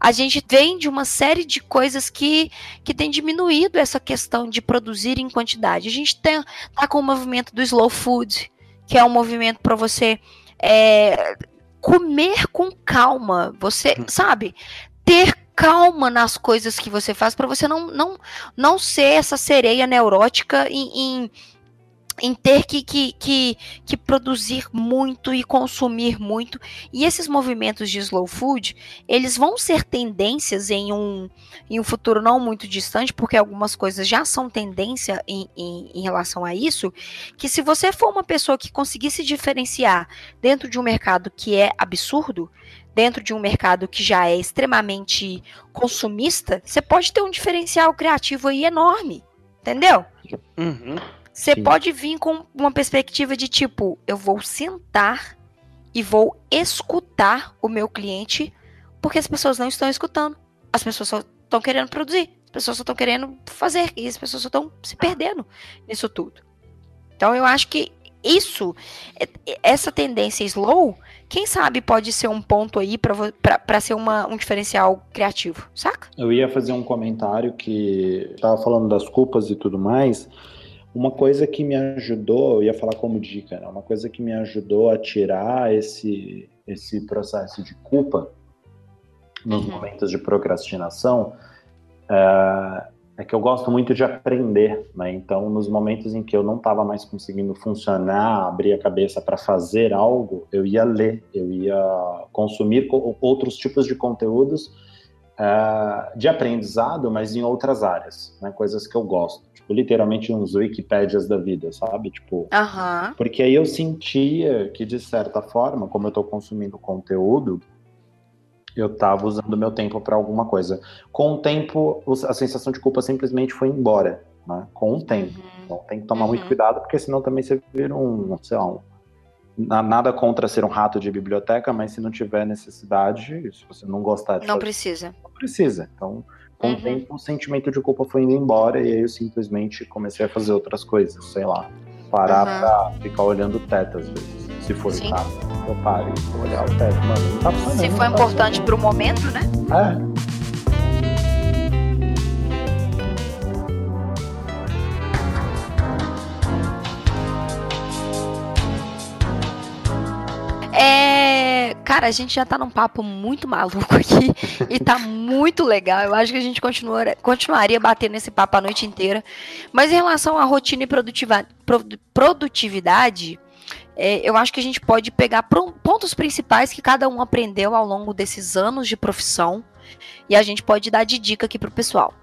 a gente vem de uma série de coisas que, que tem diminuído essa questão de produzir em quantidade. A gente tem, tá com o movimento do slow food, que é um movimento para você é, comer com calma, você sabe, ter calma nas coisas que você faz para você não, não não ser essa sereia neurótica em, em, em ter que, que, que, que produzir muito e consumir muito. E esses movimentos de slow food, eles vão ser tendências em um, em um futuro não muito distante, porque algumas coisas já são tendência em, em, em relação a isso, que se você for uma pessoa que conseguir se diferenciar dentro de um mercado que é absurdo, dentro de um mercado que já é extremamente consumista, você pode ter um diferencial criativo aí enorme, entendeu? Uhum. Você Sim. pode vir com uma perspectiva de tipo, eu vou sentar e vou escutar o meu cliente, porque as pessoas não estão escutando. As pessoas só estão querendo produzir, as pessoas só estão querendo fazer, e as pessoas só estão se perdendo nisso tudo. Então eu acho que isso, é- é- essa tendência slow, quem sabe pode ser um ponto aí para ser uma, um diferencial criativo, saca? Eu ia fazer um comentário que estava falando das culpas e tudo mais. Uma coisa que me ajudou, eu ia falar como dica, né? uma coisa que me ajudou a tirar esse, esse processo de culpa nos Uhum. momentos de procrastinação é, é que eu gosto muito de aprender, né? Então, nos momentos em que eu não estava mais conseguindo funcionar, abrir a cabeça para fazer algo, eu ia ler, eu ia consumir co- outros tipos de conteúdos é, de aprendizado, mas em outras áreas, né? Coisas que eu gosto, literalmente uns Wikipédias da vida, sabe? Tipo, porque aí eu sentia que, de certa forma, como eu estou consumindo conteúdo, eu estava usando meu tempo para alguma coisa. Com o tempo, a sensação de culpa simplesmente foi embora, né? Com o tempo. Então tem que tomar muito Uhum. cuidado, porque senão também você vira um, sei lá, um, na- nada contra ser um rato de biblioteca, mas se não tiver necessidade, se você não gostar de Não fazer, precisa. não precisa. Então, com Uhum. o tempo, o sentimento de culpa foi indo embora e aí eu simplesmente comecei a fazer outras coisas, sei lá. Parar Uhum. pra ficar olhando o teto às vezes. Se for Sim. o caso, eu paro e vou olhar o teto. Mano, não tá funcionando. Se for tá importante pro momento, né? É. É, cara, a gente já tá num papo muito maluco aqui e tá muito legal. Eu acho que a gente continua, continuaria batendo esse papo a noite inteira. Mas em relação à rotina e produtiva- produ- produtividade, é, eu acho que a gente pode pegar pontos principais que cada um aprendeu ao longo desses anos de profissão e a gente pode dar de dica aqui pro pessoal.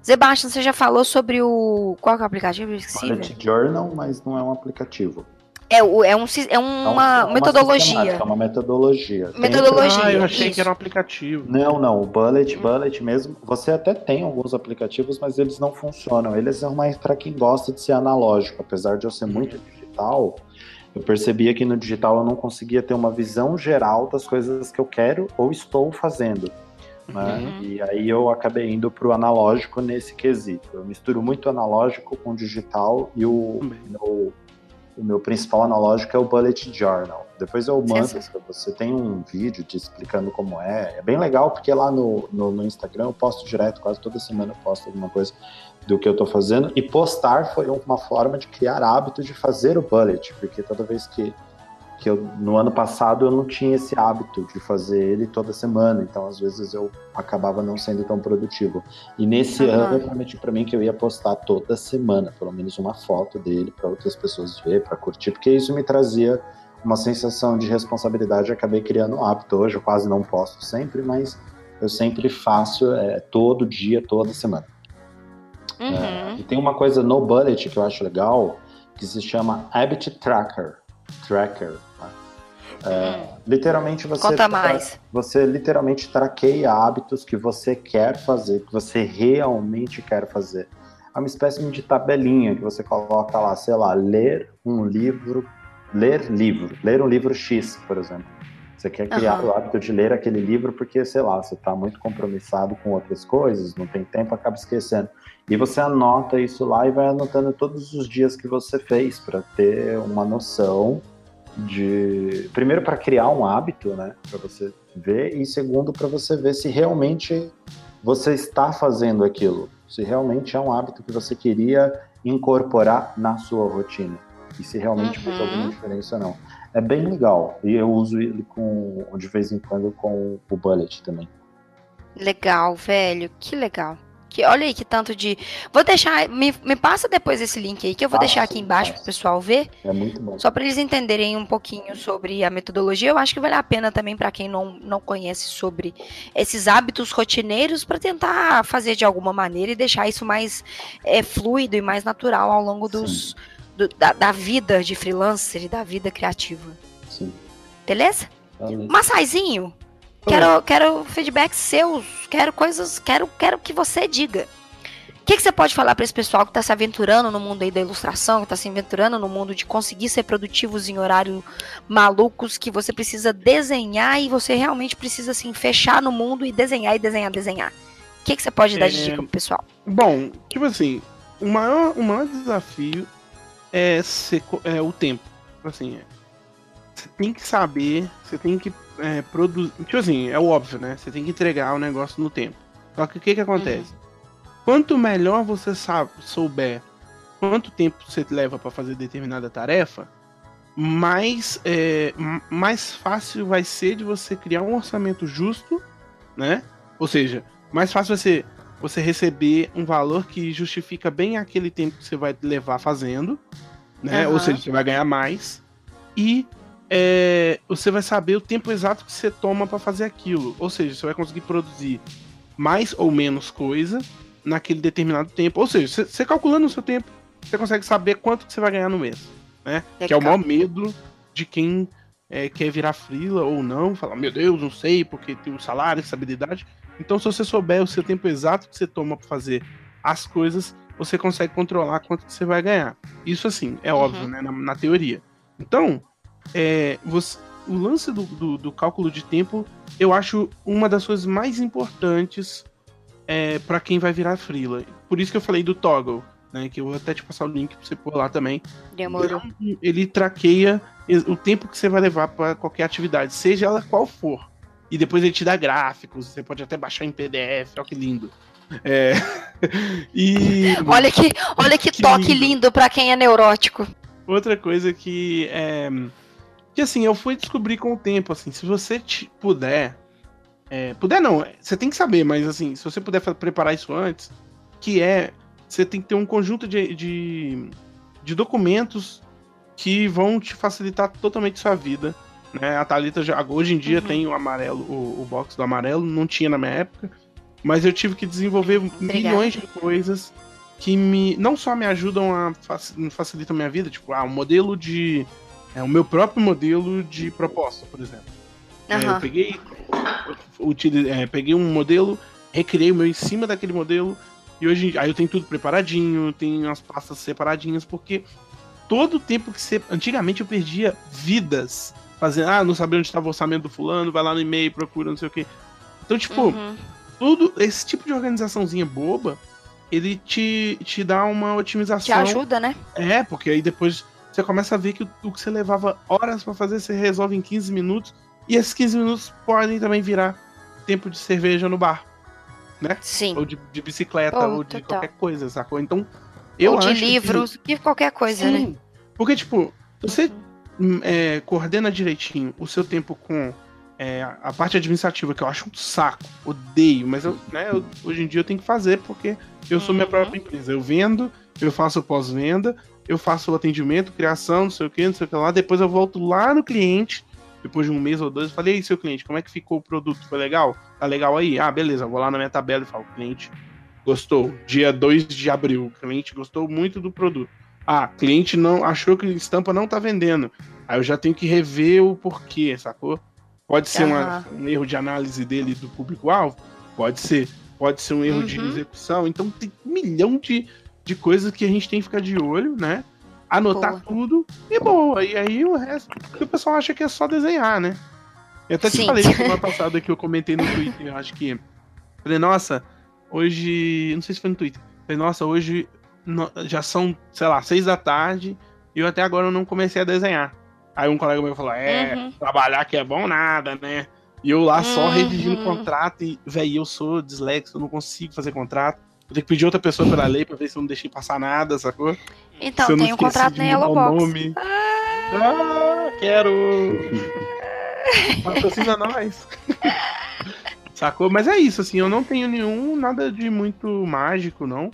Sebastião, você já falou sobre o. Qual é o aplicativo? Esqueci, Journal, mas não é um aplicativo. É, o- é, um, é É uma, um- é metodologia. sistemática, É uma metodologia. Metodologia. Ah, eu achei isso. que era um aplicativo. Não, não, o Bullet, Hum. Bullet mesmo, você até tem alguns aplicativos, mas eles não funcionam. Eles são mais para quem gosta de ser analógico. Apesar de eu ser muito digital, eu percebia que no digital eu não conseguia ter uma visão geral das coisas que eu quero ou estou fazendo. né? Uhum. E aí eu acabei indo para o analógico nesse quesito. Eu misturo muito analógico com digital e o Também. meu, o meu principal analógico é o Bullet Journal. Depois eu mando para você. Tem um vídeo te explicando como é. É bem legal porque lá no, no, no Instagram eu posto direto, quase toda semana eu posto alguma coisa do que eu tô fazendo. E postar foi uma forma de criar hábito de fazer o Bullet, porque toda vez que que eu, no ano passado eu não tinha esse hábito de fazer ele toda semana, então às vezes eu acabava não sendo tão produtivo. E nesse Aham. ano eu prometi para mim que eu ia postar toda semana, pelo menos uma foto dele para outras pessoas ver, para curtir, porque isso me trazia uma sensação de responsabilidade. Eu acabei criando um hábito hoje, eu quase não posto sempre, mas eu sempre faço é, todo dia, toda semana. Uhum. E tem uma coisa no Bullet que eu acho legal, que se chama Habit Tracker. Tracker. né? É, literalmente você, Conta mais. você literalmente traqueia hábitos que você quer fazer, que você realmente quer fazer. É uma espécie de tabelinha que você coloca lá, sei lá, ler um livro, ler livro, ler um livro X, por exemplo. Você quer criar Aham. o hábito de ler aquele livro porque, sei lá, você está muito compromissado com outras coisas, não tem tempo, acaba esquecendo. E você anota isso lá e vai anotando todos os dias que você fez para ter uma noção de primeiro para criar um hábito, né, para você ver e segundo para você ver se realmente você está fazendo aquilo, se realmente é um hábito que você queria incorporar na sua rotina e se realmente fez Uhum. alguma diferença ou não. É bem legal e eu uso ele com de vez em quando com o bullet também. Legal, velho. Que legal. Que, olha aí que tanto de. Vou deixar. Me, me passa depois esse link aí que eu vou Passo, deixar aqui embaixo pro passo. pessoal ver. É muito bom. Só para eles entenderem um pouquinho sobre a metodologia, eu acho que vale a pena também para quem não, não conhece sobre esses hábitos rotineiros, para tentar fazer de alguma maneira e deixar isso mais é, fluido e mais natural ao longo dos, do- da, da vida de freelancer e da vida criativa. Sim. Beleza? Valeu. Massaizinho, quero, quero feedbacks seus, quero coisas, quero, quero que você diga. O que, que você pode falar para esse pessoal que está se aventurando no mundo aí da ilustração, que está se aventurando no mundo de conseguir ser produtivos em horário malucos, que você precisa desenhar e você realmente precisa assim fechar no mundo e desenhar e desenhar, desenhar. O que, que você pode dar de É, dica pro pessoal? Bom, tipo assim, o maior, o maior desafio é, ser, é o tempo. Tipo Assim, é, você tem que saber, você tem que é, produzir. Tipo assim, é o óbvio, né? Você tem que entregar o negócio no tempo. Só que o que que acontece? Quanto melhor você sabe, souber quanto tempo você leva para fazer determinada tarefa, mais, é, mais fácil vai ser de você criar um orçamento justo, né? Ou seja, mais fácil vai ser você receber um valor que justifica bem aquele tempo que você vai levar fazendo, né? Ou Aham. seja, você vai ganhar mais e é, você vai saber o tempo exato que você toma para fazer aquilo. Ou seja, você vai conseguir produzir mais ou menos coisa naquele determinado tempo. Ou seja, você, calculando o seu tempo, você consegue saber quanto que você vai ganhar no mês, né? Que é o maior medo de quem é, quer virar frila ou não, falar, meu Deus, não sei, porque tem o salário, estabilidade. Então, se você souber o seu tempo exato que você toma para fazer as coisas, você consegue controlar quanto que você vai ganhar. Isso, assim, é Uhum. óbvio, né? Na, na teoria. Então, é, você- o lance do, do- do cálculo de tempo, eu acho uma das coisas mais importantes é, para quem vai virar frila. Por isso que eu falei do toggle, né? Que eu vou até te passar o link pra você pôr lá também. Demorou. Então, ele traqueia o tempo que você vai levar para qualquer atividade, seja ela qual for. E depois ele te dá gráficos, você pode até baixar em PDF, olha que lindo. É, e Olha que, olha que, Que toque lindo. lindo para quem é neurótico. outra coisa que é. Que assim, eu fui descobrir com o tempo, assim, se você te- puder. é, puder não, você tem que saber, mas assim, se você puder preparar isso antes, que é. Você tem que ter um conjunto de, de, de documentos que vão te facilitar totalmente sua vida. Né? A Thalita já, hoje em dia Uhum. tem o amarelo, o, o box do amarelo, não tinha na minha época, mas eu tive que desenvolver milhões de coisas que me não só me ajudam a fac- facilitar a minha vida, tipo, ah, um modelo de. É, o meu próprio modelo de proposta, por exemplo. É, eu peguei, utili- é, peguei um modelo, recriei o meu em cima daquele modelo, e hoje aí eu tenho tudo preparadinho, tenho as pastas separadinhas, porque todo o tempo que você. Antigamente eu perdia vidas fazendo, ah, não sabia onde estava o orçamento do fulano, vai lá no e-mail, procura, não sei o quê. Então, tipo, Uhum. tudo, esse tipo de organizaçãozinha boba, ele te, te dá uma Te otimização. ajuda, né? É, porque aí depois você começa a ver que o, que você levava horas pra fazer, você resolve em 15 minutos. E esses 15 minutos podem também virar tempo de cerveja no bar. Sim. Ou de, de bicicleta, Oh, ou de total. qualquer coisa, sacou? Então, eu Ou de acho que- livros, que qualquer coisa, né? Sim. Porque, tipo, você hum, é, coordena direitinho o seu tempo com é, a parte administrativa, que eu acho um saco, odeio, mas eu, né, eu- hoje em dia eu tenho que fazer porque eu sou minha Uhum. própria empresa. Eu vendo, eu faço pós-venda, eu faço o atendimento, criação, não sei o que, não sei o que lá, depois eu volto lá no cliente, depois de um mês ou dois, eu falei, e aí, seu cliente, como é que ficou o produto? Foi legal? Tá legal aí? Ah, beleza, vou lá na minha tabela e falo, cliente gostou. Dia 2 de abril, o cliente gostou muito do produto. Ah, cliente não achou que estampa não tá vendendo. Aí eu já tenho que rever o porquê, sacou? Pode ser uma- um erro de análise dele do público-alvo? Pode ser. Pode ser um erro de Uhum. execução. Então tem um milhão de, de coisas que a gente tem que ficar de olho, né? Anotar Boa. tudo e boa. E aí o resto. Porque o pessoal acha que é só desenhar, né? Eu até te Sim. falei semana passada que eu comentei no Twitter, eu acho que. Falei, nossa, hoje. Não sei se foi no Twitter. Falei, nossa, hoje no- já são, sei lá, seis da tarde e eu até agora eu não comecei a desenhar. Aí um colega meu falou: É, Uhum. trabalhar que é bom nada, né? E eu lá só Uhum. redigindo contrato e, véi, eu sou dislexo, eu não consigo fazer contrato. Vou ter que pedir outra pessoa pela lei pra ver se eu não deixei passar nada, sacou? Então, se eu não tem um contrato na Yellow Box. nome. Ah, quero! Patrocina nós. Sacou? Mas é isso, assim, eu não tenho nenhum, nada de muito mágico, não.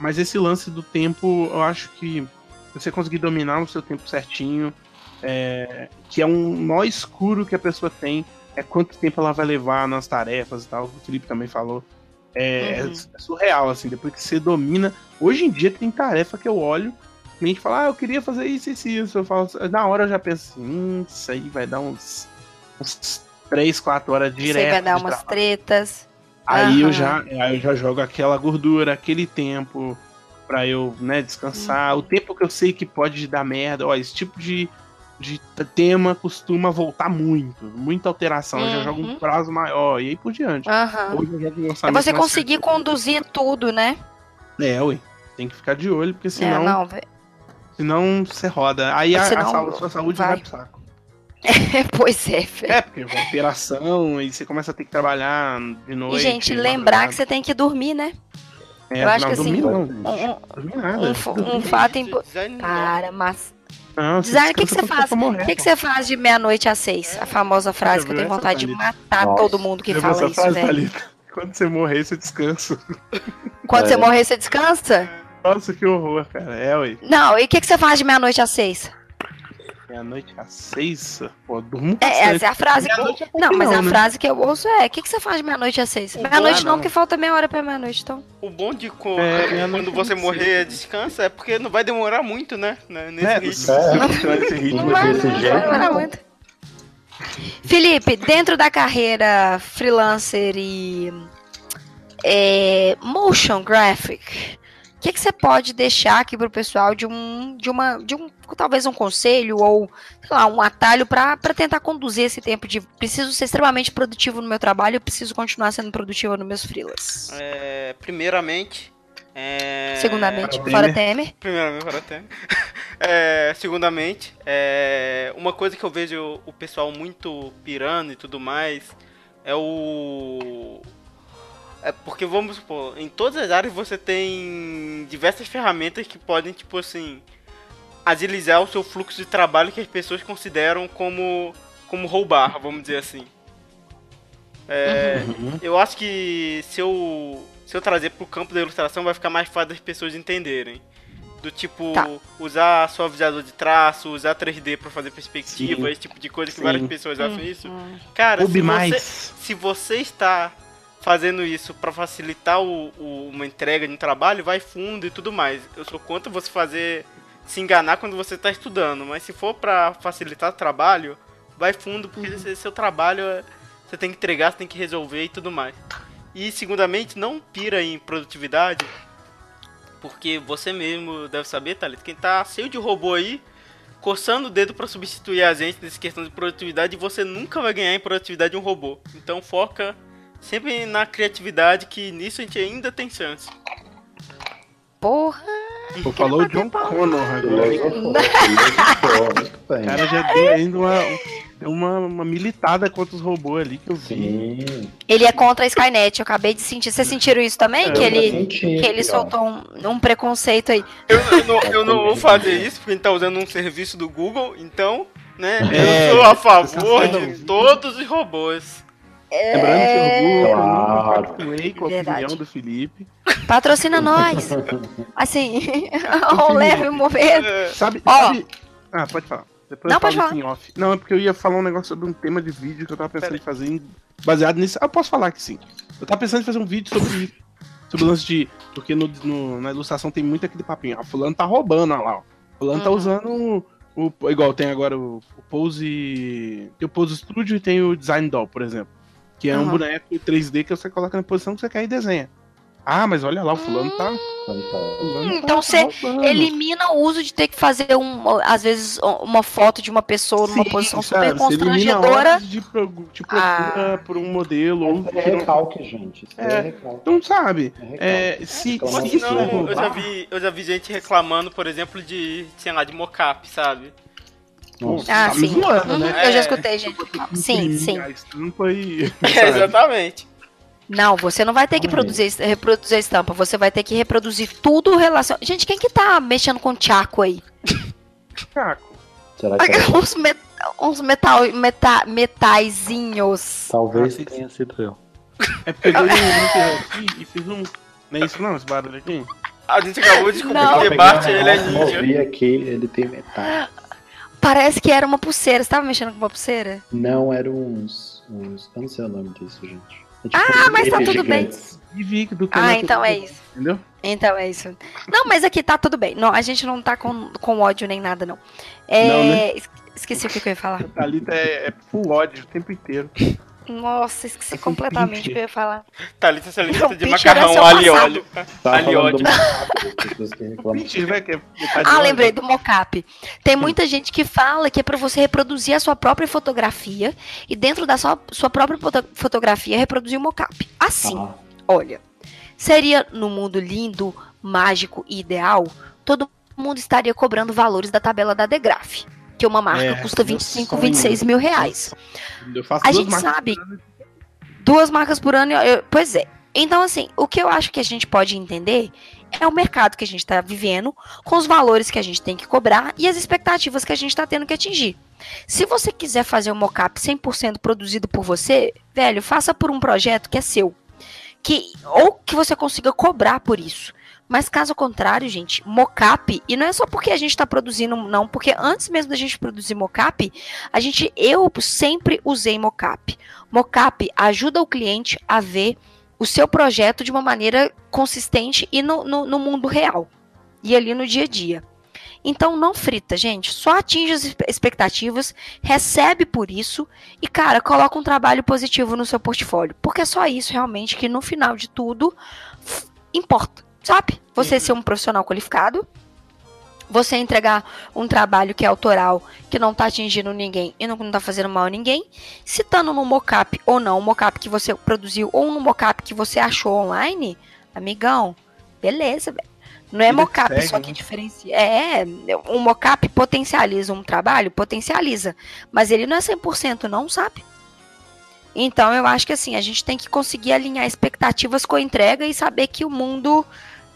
Mas esse lance do tempo, eu acho que você conseguir dominar o seu tempo certinho, é, que é um nó escuro que a pessoa tem, é quanto tempo ela vai levar nas tarefas e tal, o Felipe também falou. É, Uhum. é surreal, assim, depois que você domina. Hoje em dia tem tarefa que eu olho, o cliente fala, ah, eu queria fazer isso, isso, e isso. Eu falo, na hora eu já penso assim, hum, isso aí vai dar uns, uns 3, 4 horas direto. Você vai dar umas trabalho. tretas. Aí eu Aham. já, aí eu já jogo aquela gordura, aquele tempo pra eu, né, descansar. Uhum. O tempo que eu sei que pode dar merda. Ó, esse tipo de, de tema costuma voltar muito. Muita alteração. Eu já jogo um Uhum. prazo maior e aí por diante. Aham. Hoje eu jogo um É você mais conseguir conduzir tudo, né? É, ué. Tem que ficar de olho, porque É, senão, não, vé- senão você roda. Aí a, a Senão saúde- sua saúde vai. vai. pro saco. pois é, velho. É, porque vai operação e você começa a ter que trabalhar de noite. E, gente, lembrar que você tem que dormir, né? É, eu acho não, que assim, dormir não. Um, um- Dormir nada. um fa- um Dormir fato importante. Não. Para, mas. Não, Design, o que, que você faz? O que, que você faz de meia-noite às seis? A famosa frase que eu tenho vontade de matar Nossa. todo mundo que viu fala essa isso, frase, velho. Quando você morrer, você descansa. Quando É. você morrer, você descansa? Nossa, que horror, cara. É, ué. Não, e o que, que você faz de meia-noite às seis? Meia-noite às seis, pô, durmo É, essa é a frase que até Não, mas a né? frase que eu ouço é: o que, que você faz de meia-noite às seis? Meia-noite não, Ah, não. porque falta meia hora pra meia-noite, então. O bom de co- É, quando você não morrer descansa é porque não vai demorar muito, né? né, Nesse É, ritmo. continuar nesse ritmo, Não vai, desse não jeito, vai demorar não. muito. Felipe, dentro da carreira freelancer e é, motion graphic, que, que você pode deixar aqui pro pessoal de um, de uma, de um, talvez um conselho ou, sei lá, um atalho para tentar conduzir esse tempo de preciso ser extremamente produtivo no meu trabalho, eu preciso continuar sendo produtiva nos meus freelas. É, primeiramente. é, Segundamente, Para fora Temer. Temer. Primeiramente, para até. É, segundamente, é, uma coisa que eu vejo o pessoal muito pirando e tudo mais é o. É porque vamos supor, em todas as áreas você tem diversas ferramentas que podem, tipo assim, agilizar o seu fluxo de trabalho que as pessoas consideram como, como roubar, vamos dizer assim. É, Uhum. eu acho que se eu, se eu trazer pro campo da ilustração vai ficar mais fácil das pessoas entenderem. Do tipo, Tá. usar suavizador de traço, usar 3D pra fazer perspectiva, Sim. esse tipo de coisa que Sim. várias pessoas acham isso. Hum. Cara, se você, mais. se você está fazendo isso pra facilitar o, o- uma entrega de um trabalho, vai fundo e tudo mais. Eu sou contra você fazer se enganar quando você tá estudando, mas se for pra facilitar o trabalho, vai fundo porque esse- seu trabalho é- você tem que entregar, você tem que resolver e tudo mais. E segundamente, não pira em produtividade, porque você mesmo deve saber, Thalita, quem tá cheio de robô aí, coçando o dedo pra substituir a gente nessa questão de produtividade, você nunca vai ganhar em produtividade de um robô. Então foca sempre na criatividade, que nisso a gente ainda tem chance. Porra, Pô, falou o John Connor agora. O cara já deu ainda uma, uma, uma militada contra os robôs ali que eu vi. Sim. ele é contra a Skynet, eu acabei de sentir. Vocês sentiram isso também? É, que ele, senti, que ele ó. soltou um, um preconceito aí. Eu, eu não, eu não vou fazer isso, porque a gente tá usando um serviço do Google, então, né, É, eu sou a favor de todos os robôs. Lembrando que orgulho, eu não Claro. com a Verdade. opinião do Felipe. Patrocina nós. Assim, um leve movimento. É, Sabe, Ó. sabe- Ah, pode falar. Depois Não, eu falo pode isso em off. Não, é porque eu ia falar um negócio sobre um tema de vídeo que eu tava pensando em fazer baseado nisso. Ah, eu posso falar que sim. Eu tava pensando em fazer um vídeo sobre isso. Sobre o lance de. Porque no, no- na ilustração tem muito aquele papinho. Ah, fulano tá roubando, olha lá. Ó. Fulano tá Uhum. usando O, igual tem agora o, o Pose. Tem o Pose Studio e tem o Design Doll, por exemplo. Que é um Aham. boneco 3D que você coloca na posição que você quer e desenha. Ah, mas olha lá, o fulano tá. fulano Então tá você roubando. Elimina o uso de ter que fazer, um, às vezes, uma foto de uma pessoa numa Sim, posição sabe, super você constrangedora. horas de, pro, de procura Ah. por um modelo. Ou é recalque, gente. É, É. recalque. Não sabe. É. É, se, reclamar se Não, é eu já vi, eu já vi gente reclamando, por exemplo, de, sei lá, de mocap, sabe? Nossa. Ah, tá sim. zoando, Uhum, né? Eu já É. escutei, gente. Sim, sim. a estampa e. Exatamente. Não, você não vai ter que produzir, reproduzir a estampa. Você vai ter que reproduzir tudo relacionado. Gente, quem que tá mexendo com tchaco aí? Caco. Será que é? uns, met- uns metal, meta, metaizinhos. Talvez Ah, tenha sido eu. É porque eu um e fiz um. Não é isso não, esse barulho aqui? A gente acabou de descobrir que debate ele é ninja. movi aqui, ele tem metade. Parece que era uma pulseira. Você tava mexendo com uma pulseira? Não, eram uns, uns. Eu não sei o nome disso, gente. É tipo Ah, mas tá tudo bem. gigantes. E vi que do Ah, então é isso. Entendeu? Então é isso. Não, mas aqui tá tudo bem. Não, a gente não tá com, com ódio nem nada, não. É, Não, né? es- Esqueci o que, eu ia falar. Thalita é, é full ódio o tempo inteiro. Nossa, esqueci É com completamente o que eu ia falar. Thalita se alimenta de macarrão alho passado. óleo. Ali, que é Ah, lembrei do mocap. Tem muita gente que fala que é pra você reproduzir a sua própria fotografia e dentro da sua, sua própria foto- fotografia reproduzir o mocap. Assim, Ah, olha, seria no mundo lindo, mágico e ideal, todo mundo estaria cobrando valores da tabela da Degraf. Que uma marca É, custa meu 25, sonho. 26 mil reais. Eu faço A gente sabe. Duas marcas por ano, eu- pois é. Então, assim, o que eu acho que a gente pode entender é o mercado que a gente está vivendo, com os valores que a gente tem que cobrar e as expectativas que a gente está tendo que atingir. Se você quiser fazer um mocap 100% produzido por você, velho, faça por um projeto que é seu. Que, ou que você consiga cobrar por isso. Mas caso contrário, gente, mocap, e não é só porque a gente está produzindo, não, porque antes mesmo da gente produzir mocap, a gente, eu sempre usei mocap. Mocap ajuda o cliente a ver o seu projeto de uma maneira consistente e no, no, no mundo real. E ali no dia a dia. Então não frita, gente. Só atinge as expectativas, recebe por isso e, cara, coloca um trabalho positivo no seu portfólio. Porque é só isso realmente que no final de tudo importa, sabe? Você ser um profissional qualificado, você entregar um trabalho que é autoral, que não tá atingindo ninguém e não, não tá fazendo mal a ninguém, se estando no mocap ou não, um mocap que você produziu ou no mocap que você achou online, amigão, beleza, velho. Não é mocap segue, só né? que diferencia. É, um mocap potencializa um trabalho, potencializa, mas ele não é 100% não, sabe? Então eu acho que assim, a gente tem que conseguir alinhar expectativas com a entrega e saber que o mundo,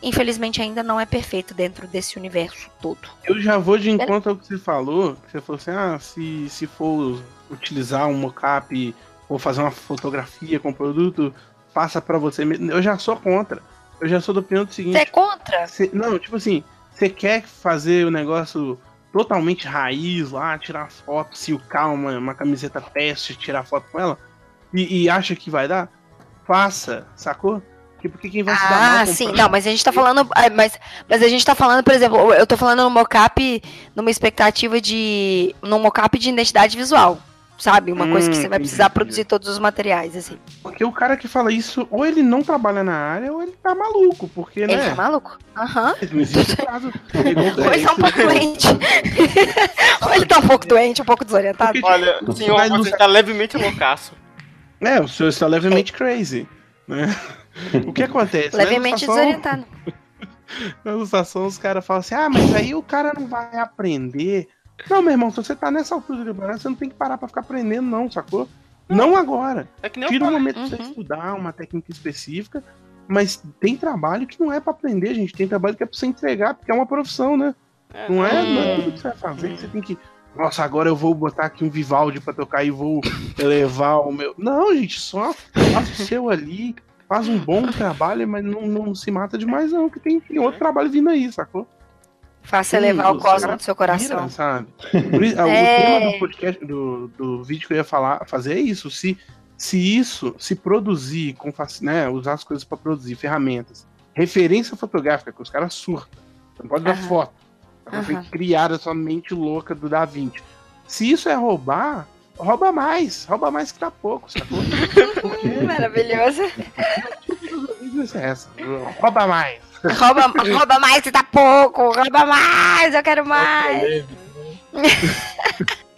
infelizmente, ainda não é perfeito dentro desse universo todo. Eu já vou de encontro ao que você falou. Que você falou assim: ah, se, se for utilizar um mocap ou fazer uma fotografia com o produto, faça pra você mesmo. Eu já sou contra. Eu já sou do opinião do seguinte: Você é contra? Cê- não, tipo assim, você quer fazer o negócio totalmente raiz lá, tirar foto, silcar uma, uma camiseta teste, tirar foto com ela, e, e acha que vai dar? Faça, sacou? Porque quem vai se dar mal Ah, o sim. Não, mas a gente tá falando. é, Mas, mas a gente tá falando, por exemplo, eu tô falando no mocap, numa expectativa de. num mocap de identidade visual. Sabe? Uma coisa que Hum, você vai entendi, precisar entendi. produzir todos os materiais, assim. Porque o cara que fala isso, ou ele não trabalha na área, ou ele tá maluco, porque, Ele né? tá maluco? Aham. Não existe caso. É Ou ele tá um pouco doente. Ou ele tá um pouco doente, um pouco desorientado. Porque- Olha, senhor, Mas você não- tá levemente loucaço. É, o senhor está levemente crazy. Né? O que acontece? Levemente desorientado. Na ilustração, os caras falam assim: ah, mas aí o cara não vai aprender. Não, meu irmão, se você tá nessa altura de campeonato, você não tem que parar pra ficar aprendendo, não, sacou? Não agora. É que nem Tira um momento pra você Uhum. estudar uma técnica específica, mas tem trabalho que não é pra aprender, gente. Tem trabalho que é pra você entregar, porque é uma profissão, né? É, Não é, Hum. não é tudo que você vai fazer que você tem que. Nossa, agora eu vou botar aqui um Vivaldi pra tocar e vou elevar o meu. Não, gente, só faz o seu ali, faz um bom trabalho, mas não, não se mata demais, não, que tem, tem outro trabalho vindo aí, sacou? Faça Sim, elevar o os cosmo do seu coração. Vira, sabe? Por isso, É. O tema do podcast, do, do vídeo que eu ia falar, fazer é isso. Se, se isso, se produzir, com, né, usar as coisas pra produzir, ferramentas, referência fotográfica, que os caras surtam. Você não pode dar Aham. foto. Ela foi criada sua mente louca do Da Vinci. Se isso é roubar, rouba mais. Rouba mais que tá pouco, sacou? Maravilhoso. É essa. Rouba mais. Rouba, rouba mais que tá pouco. Rouba mais, eu quero mais.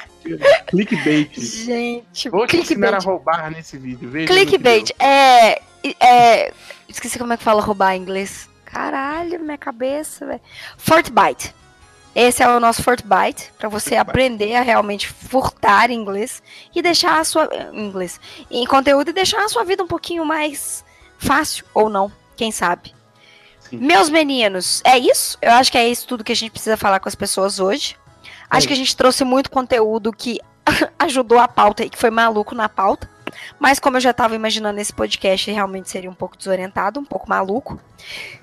Clickbait. Gente, Vou te ensinar a clickbait. roubar nesse vídeo. Veja Clickbait é, é. Esqueci como é que fala roubar em inglês. Caralho, minha cabeça, velho. Fortbyte. Esse é o nosso Fortbyte, pra você Fortbyte. aprender a realmente furtar inglês e deixar a sua inglês, em conteúdo e deixar a sua vida um pouquinho mais fácil ou não, quem sabe. Sim. Meus meninos, é isso? Eu acho que é isso tudo que a gente precisa falar com as pessoas hoje. Acho É que a gente trouxe muito conteúdo que ajudou a pauta e que foi maluco na pauta. Mas como eu já estava imaginando esse podcast, realmente seria um pouco desorientado, um pouco maluco.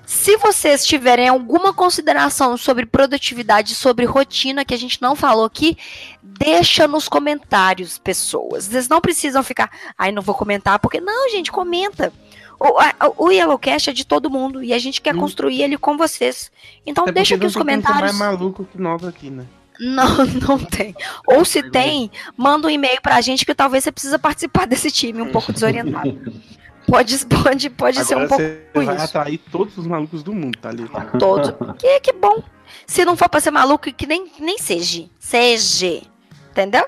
Se vocês tiverem alguma consideração sobre produtividade, sobre rotina que a gente não falou aqui, deixa nos comentários, pessoas. Vocês não precisam ficar, ai, não vou comentar, porque não, gente, comenta. O, o Yellowcast é de todo mundo e a gente quer Hum. construir ele com vocês. Então Até deixa aqui os tem comentários. mais maluco que nós aqui, né? Não, não tem. Ou se tem, manda um e-mail pra gente que talvez você precisa participar desse time um pouco desorientado. Pode, pode, pode ser um Agora pouco você vai isso. atrair todos os malucos do mundo, tá ali. todo. Que, que bom. Se não for pra ser maluco, que nem, nem seja. Seja. Entendeu?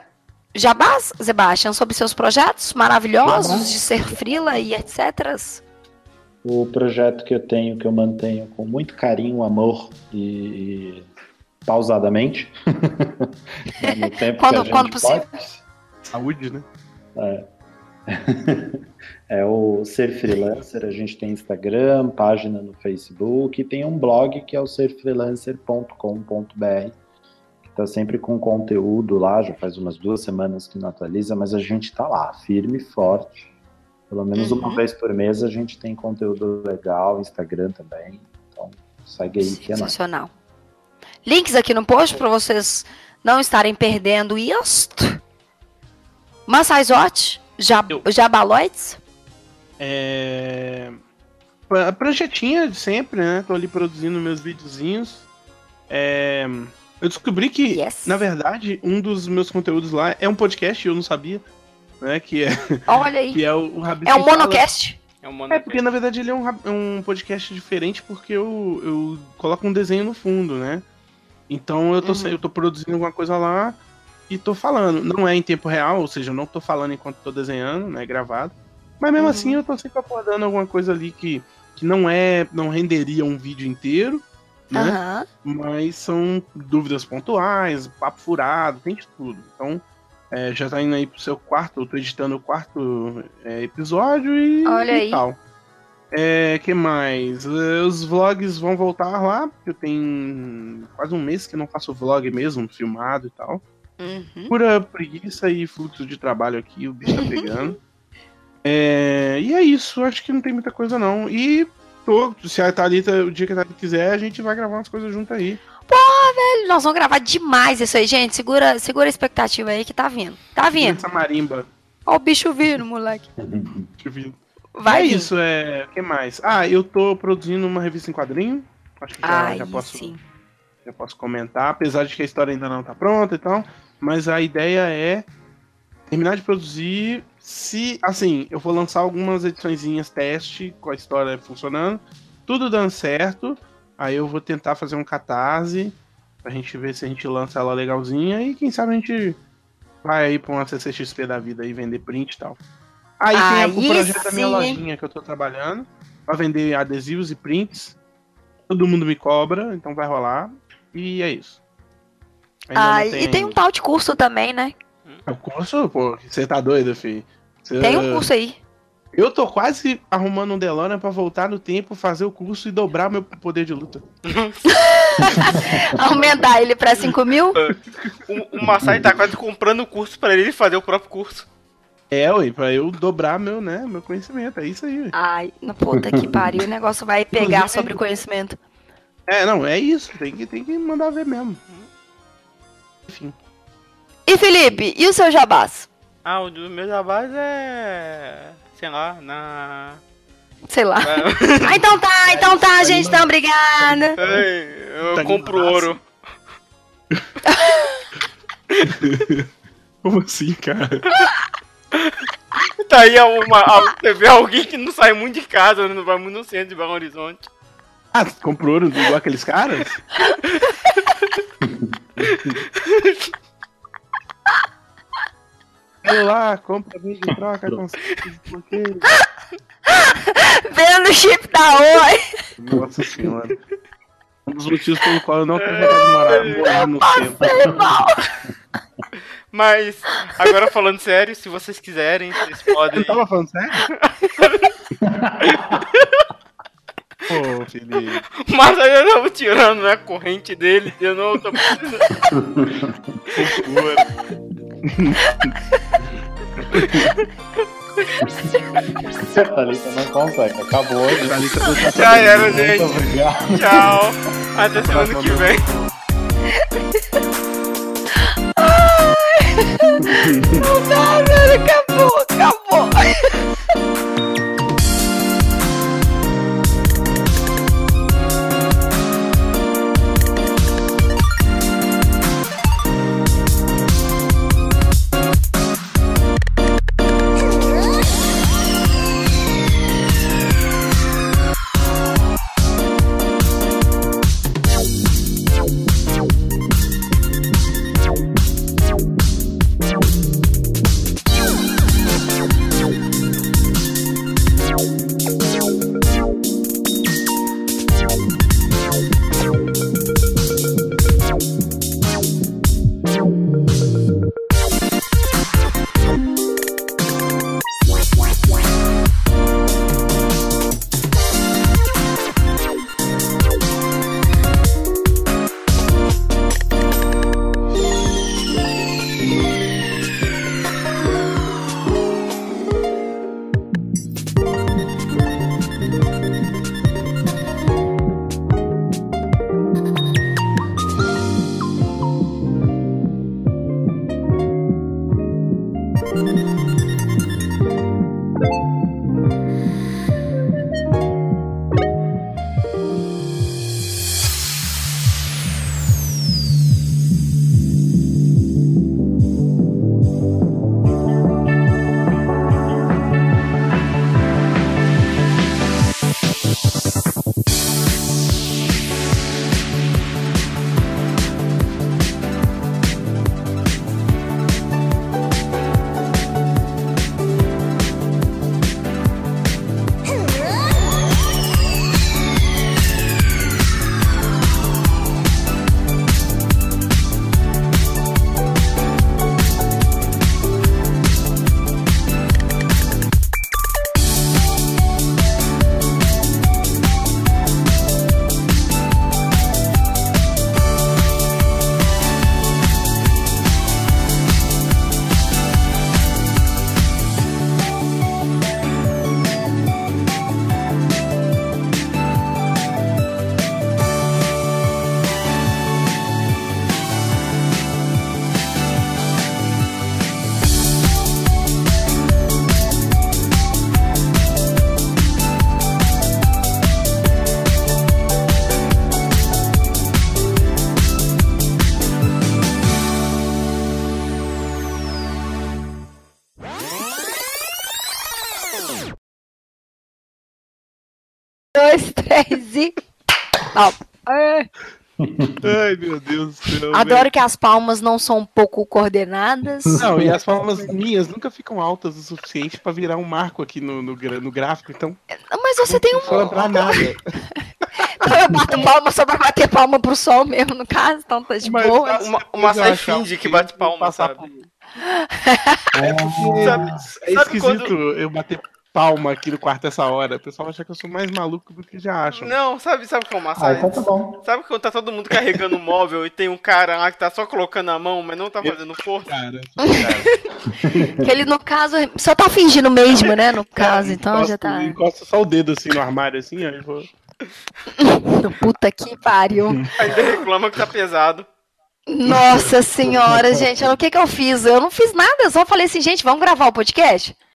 Jabás, Sebastião, sobre seus projetos maravilhosos de ser frila e etc. O projeto que eu tenho, que eu mantenho com muito carinho, amor e, e pausadamente. no tempo Quando- que a gente quando possível. pode. Saúde, né? É o Ser Freelancer, a gente tem Instagram, página no Facebook e tem um blog que é o serfreelancer.com.br que está sempre com conteúdo lá, já faz umas duas semanas que não atualiza, mas a gente está lá, firme e forte. Pelo menos Uhum. uma vez por mês a gente tem conteúdo legal, Instagram também. Então segue aí que é nóis. Links aqui no post para vocês não estarem perdendo isto. Massaizote, Jab. Jabaloides. É... A pranchetinha de sempre, né? Tô ali produzindo meus videozinhos. É... Eu descobri que, Yes. na verdade, um dos meus conteúdos lá é um podcast, eu não sabia, né? Que é, Olha aí. que é o, o Rabi É um monocast. É um. É, porque na verdade ele é um, um podcast diferente porque eu, eu coloco um desenho no fundo, né? Então eu tô, Uhum. eu tô produzindo alguma coisa lá e tô falando. Não é em tempo real, ou seja, eu não tô falando enquanto tô desenhando, né? Gravado. Mas mesmo Uhum. assim eu tô sempre abordando alguma coisa ali que, que não é. não renderia um vídeo inteiro, né? Aham. Mas são dúvidas pontuais, papo furado, tem de tudo. Então, é, já tá indo aí pro seu quarto, eu tô editando o quarto é, episódio e, Olha e aí. tal. É, que mais? Os vlogs vão voltar lá, porque eu tenho quase um mês que não faço vlog mesmo, filmado e tal. Uhum. Pura preguiça e fluxo de trabalho aqui, o bicho tá pegando. É, e é isso, acho que não tem muita coisa não. E tô, se a Thalita, o dia que a Thalita quiser, a gente vai gravar umas coisas junto aí. Nós vamos gravar demais isso aí, gente. Segura, segura a expectativa aí que tá vindo. Tá vindo. Essa marimba. Ó o bicho vindo, moleque. Eu ver. Vai é vir. isso, é. O que mais? Ah, eu tô produzindo uma revista em quadrinho. Acho que já, Ai, já posso, sim. já posso comentar, apesar de que a história ainda não tá pronta e tal. Mas a ideia é terminar de produzir. Se, assim, eu vou lançar algumas ediçõezinhas teste com a história funcionando. Tudo dando certo. Aí eu vou tentar fazer um catarse pra gente ver se a gente lança ela legalzinha. E quem sabe a gente vai aí pra uma CCXP da vida e vender print e tal. Aí tem Aí o projeto da minha sim, lojinha que eu tô trabalhando pra vender adesivos e prints. Todo mundo me cobra, então vai rolar. E é isso. Ainda Ah, e tem um tal de curso também, né? O curso, pô, você tá doido, filho? Cê- Tem um curso aí. Eu tô quase arrumando um DeLorean pra voltar no tempo, fazer o curso e dobrar meu poder de luta. Aumentar ele pra 5 mil? O, o Masai tá quase comprando o curso pra ele fazer o próprio curso. É, ué, pra eu dobrar meu, né, meu conhecimento. É isso aí. ué. Ai, na puta que pariu. O negócio vai pegar Inclusive- sobre conhecimento. É, não, é isso. Tem que, tem que mandar ver mesmo. Enfim. E Felipe, e o seu jabás? Ah, o dos meus jabás é. sei lá, na. Sei lá. na- Ah, então tá, então tá, gente. Então, obrigada. Ei, eu Tá compro massa. ouro. Como assim, cara? Tá aí uma, a- você vê alguém que não sai muito de casa, né? não vai muito no centro de Belo Horizonte. Ah, você comprou ouro igual aqueles caras? Vai lá, compra, vende, troca, consegue. Vendo o chip da Oi. Nossa senhora. Um dos motivos pelo qual eu não de morar, morar no centro. Mas, agora falando sério, se vocês quiserem, vocês podem. Ele tava falando sério? Pô, Felipe. Mas aí eu tava tirando né, a corrente dele, eu não tô A Thalita não consegue. Acabou tá Já era, Muito gente. obrigado. Tchau. Até semana que vem. Não dá, velho. Acabou, acabou. dois, Adoro que as palmas não são um pouco coordenadas. Não, e as palmas minhas nunca ficam altas o suficiente pra virar um marco aqui no, no, no gráfico, então Mas você tem não um. fala pra nada. Então eu bato palma só pra bater palma pro sol mesmo, no caso, então tá de Mas boa. tá- Uma, uma sai finge que bate palma, passar sabe? É Sabe- é sabe esquisito eu bater palma aqui no quarto essa hora. O pessoal acha que eu sou mais maluco do que já acham. Não, sabe, sabe o que é uma Ah, massagem? então tá bom. Sabe quando tá todo mundo carregando o móvel e tem um cara lá que tá só colocando a mão, mas não tá fazendo força? Cara, cara. Ele, no caso, só tá fingindo mesmo, né? No caso, então encosto, já tá. Encosta só o dedo assim no armário, assim, aí eu vou. Puta que pariu. Ainda reclama que tá pesado. Nossa senhora, gente, o que que eu fiz? Eu não fiz nada, eu só falei assim, gente, vamos gravar o podcast?